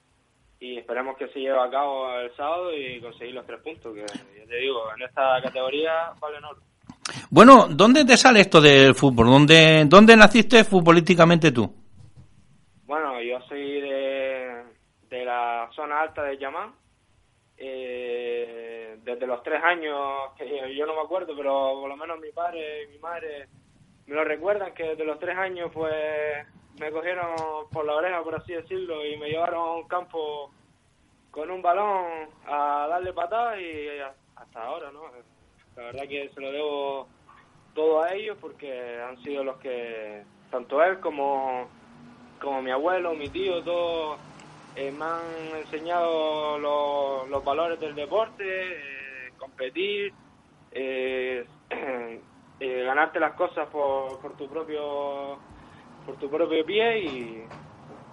y esperemos que se lleve a cabo el sábado y conseguir los tres puntos, que ya te digo, en esta categoría valen oro. Bueno, ¿dónde te sale esto del fútbol? ¿Dónde, dónde naciste futbolísticamente tú? Bueno, yo soy de, de la zona alta de Yamán. Eh, desde los tres años, que yo no me acuerdo, pero por lo menos mi padre y mi madre me lo recuerdan, que desde los tres años pues me cogieron por la oreja, por así decirlo, y me llevaron a un campo con un balón a darle patadas y hasta ahora, ¿no? La verdad que se lo debo todo a ellos porque han sido los que, tanto él como, como mi abuelo, mi tío, todos eh, me han enseñado los, los valores del deporte, eh, competir, eh, eh, ganarte las cosas por, por tu propio por tu propio pie y,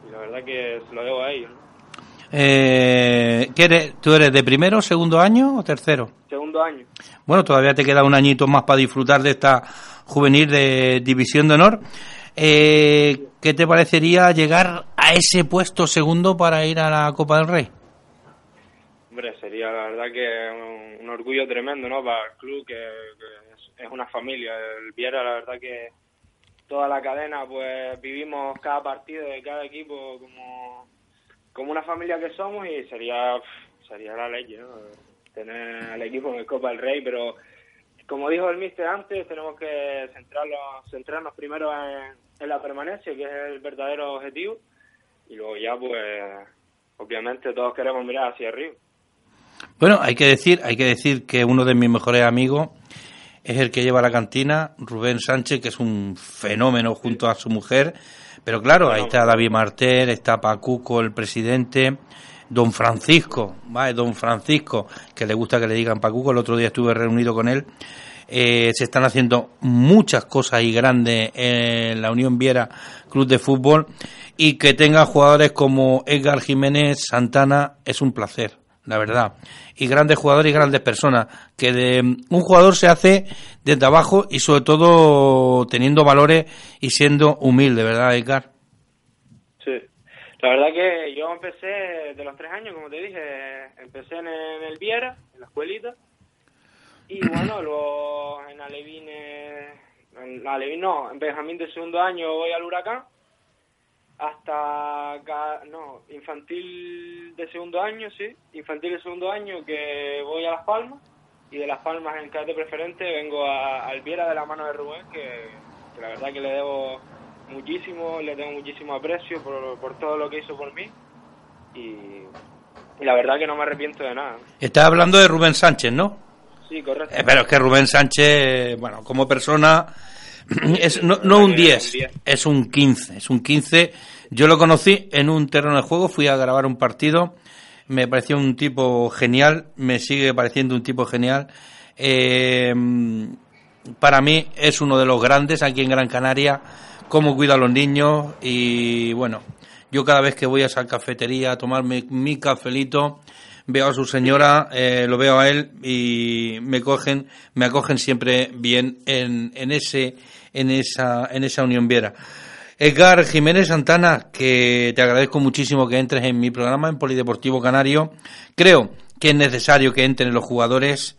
y la verdad que se lo debo a ellos. ¿no? Eh, ¿qué eres, ¿Tú eres de primero, segundo año o tercero? Segundo año. Bueno, todavía te queda un añito más para disfrutar de esta juvenil de División de Honor. Eh, ¿Qué te parecería llegar a ese puesto segundo para ir a la Copa del Rey? Hombre, sería la verdad que un, orgullo tremendo, ¿no? Para el club, que, es, una familia. El Viera, la verdad que toda la cadena, pues vivimos cada partido de cada equipo como, como una familia que somos y sería, sería la ley, ¿no? Tener al equipo en el Copa del Rey, pero como dijo el mister antes, tenemos que centrarlo, centrarnos primero en, en la permanencia, que es el verdadero objetivo, y luego ya, pues, obviamente todos queremos mirar hacia arriba. Bueno, hay que decir, hay que decir que uno de mis mejores amigos es el que lleva la cantina, Rubén Sánchez, que es un fenómeno junto a su mujer. Pero claro, ahí está David Martel, está Pacuco, el presidente, don Francisco, ¿vale? Don Francisco, que le gusta que le digan Pacuco, el otro día estuve reunido con él. Eh, se están haciendo muchas cosas y grandes en la Unión Viera Club de Fútbol y que tenga jugadores como Edgar Jiménez Santana es un placer, la verdad. Y grandes jugadores y grandes personas, que de un jugador se hace desde abajo y sobre todo teniendo valores y siendo humilde, ¿verdad, Edgar? Sí. La verdad que yo empecé de los tres años, como te dije, empecé en, el Viera, en la escuelita, y bueno, luego en Alevín, eh, en Alevín no, en Benjamín de segundo año voy al Huracán, hasta, no, infantil de segundo año, sí, infantil de segundo año que voy a Las Palmas, y de Las Palmas en cadete preferente vengo a, al Viera de la mano de Rubén, que, la verdad que le debo muchísimo, le tengo muchísimo aprecio por, por todo lo que hizo por mí, y la verdad que no me arrepiento de nada. Estás hablando de Rubén Sánchez, ¿no? Sí, correcto. Eh, pero es que Rubén Sánchez, bueno, como persona, es no, no un 10, es un 15, es un 15. Yo lo conocí en un terreno de juego, fui a grabar un partido, me pareció un tipo genial, me sigue pareciendo un tipo genial. Eh, para mí es uno de los grandes aquí en Gran Canaria, cómo cuida a los niños y bueno, yo cada vez que voy a esa cafetería a tomarme mi cafelito, veo a su señora, eh, lo veo a él y me cogen, me acogen siempre bien en, en ese, en esa, en esa unión viera. Edgar Jiménez Santana, que te agradezco muchísimo que entres en mi programa en Polideportivo Canario. Creo que es necesario que entren los jugadores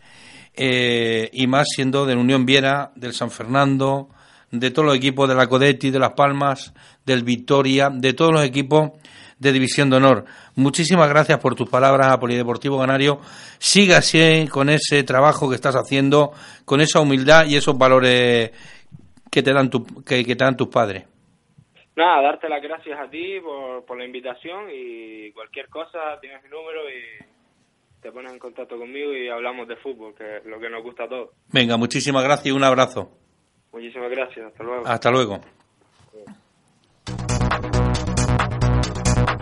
eh, y más siendo de la Unión Viera, del San Fernando, de todos los equipos de la Codetti, de Las Palmas, del Victoria, de todos los equipos de División de Honor. Muchísimas gracias por tus palabras a Polideportivo Canario. Siga así con ese trabajo que estás haciendo, con esa humildad y esos valores que te dan, tu, que, que te dan tus padres. Nada, darte las gracias a ti por, por la invitación y cualquier cosa tienes mi número y te pones en contacto conmigo y hablamos de fútbol, que es lo que nos gusta a todos. Venga, muchísimas gracias y un abrazo. Muchísimas gracias, hasta luego. Hasta luego.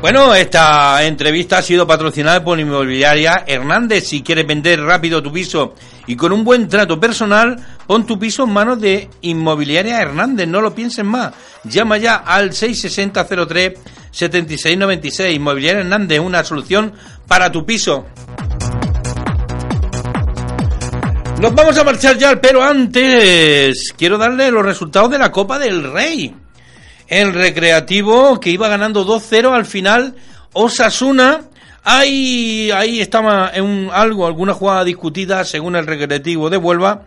Bueno, esta entrevista ha sido patrocinada por Inmobiliaria Hernández. Si quieres vender rápido tu piso y con un buen trato personal, pon tu piso en manos de Inmobiliaria Hernández. No lo pienses más. Llama ya al 66003 7696. Inmobiliaria Hernández, una solución para tu piso. Nos vamos a marchar ya, pero antes quiero darle los resultados de la Copa del Rey. El Recreativo que iba ganando 2-0 al final. Osasuna. Ahí, ahí estaba en algo, alguna jugada discutida según el Recreativo de Huelva.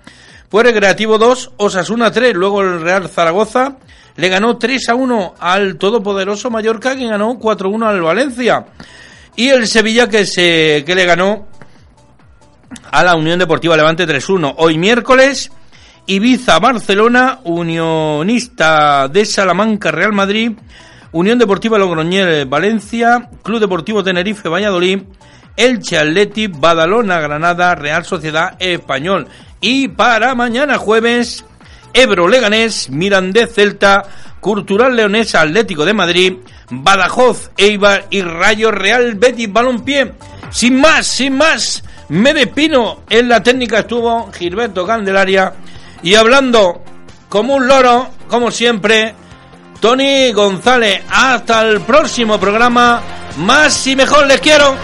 Pues Recreativo 2, Osasuna 3. Luego el Real Zaragoza le ganó 3 a 1 al todopoderoso Mallorca que ganó 4 a 1 al Valencia. Y el Sevilla que se que le ganó a la Unión Deportiva Levante 3-1. Hoy miércoles, Ibiza, Barcelona, Unionista de Salamanca, Real Madrid, Unión Deportiva Logroñel, Valencia, Club Deportivo Tenerife, Valladolid, Elche Atleti, Badalona, Granada, Real Sociedad Español. Y para mañana jueves, Ebro Leganés, Mirandés Celta, Cultural Leonesa Atlético de Madrid, Badajoz, Eibar y Rayo Real Betis Balompié. Sin más, sin más, me despino. En la técnica estuvo Gilberto Candelaria y hablando como un loro, como siempre, Tony González. Hasta el próximo programa. Más y mejor les quiero.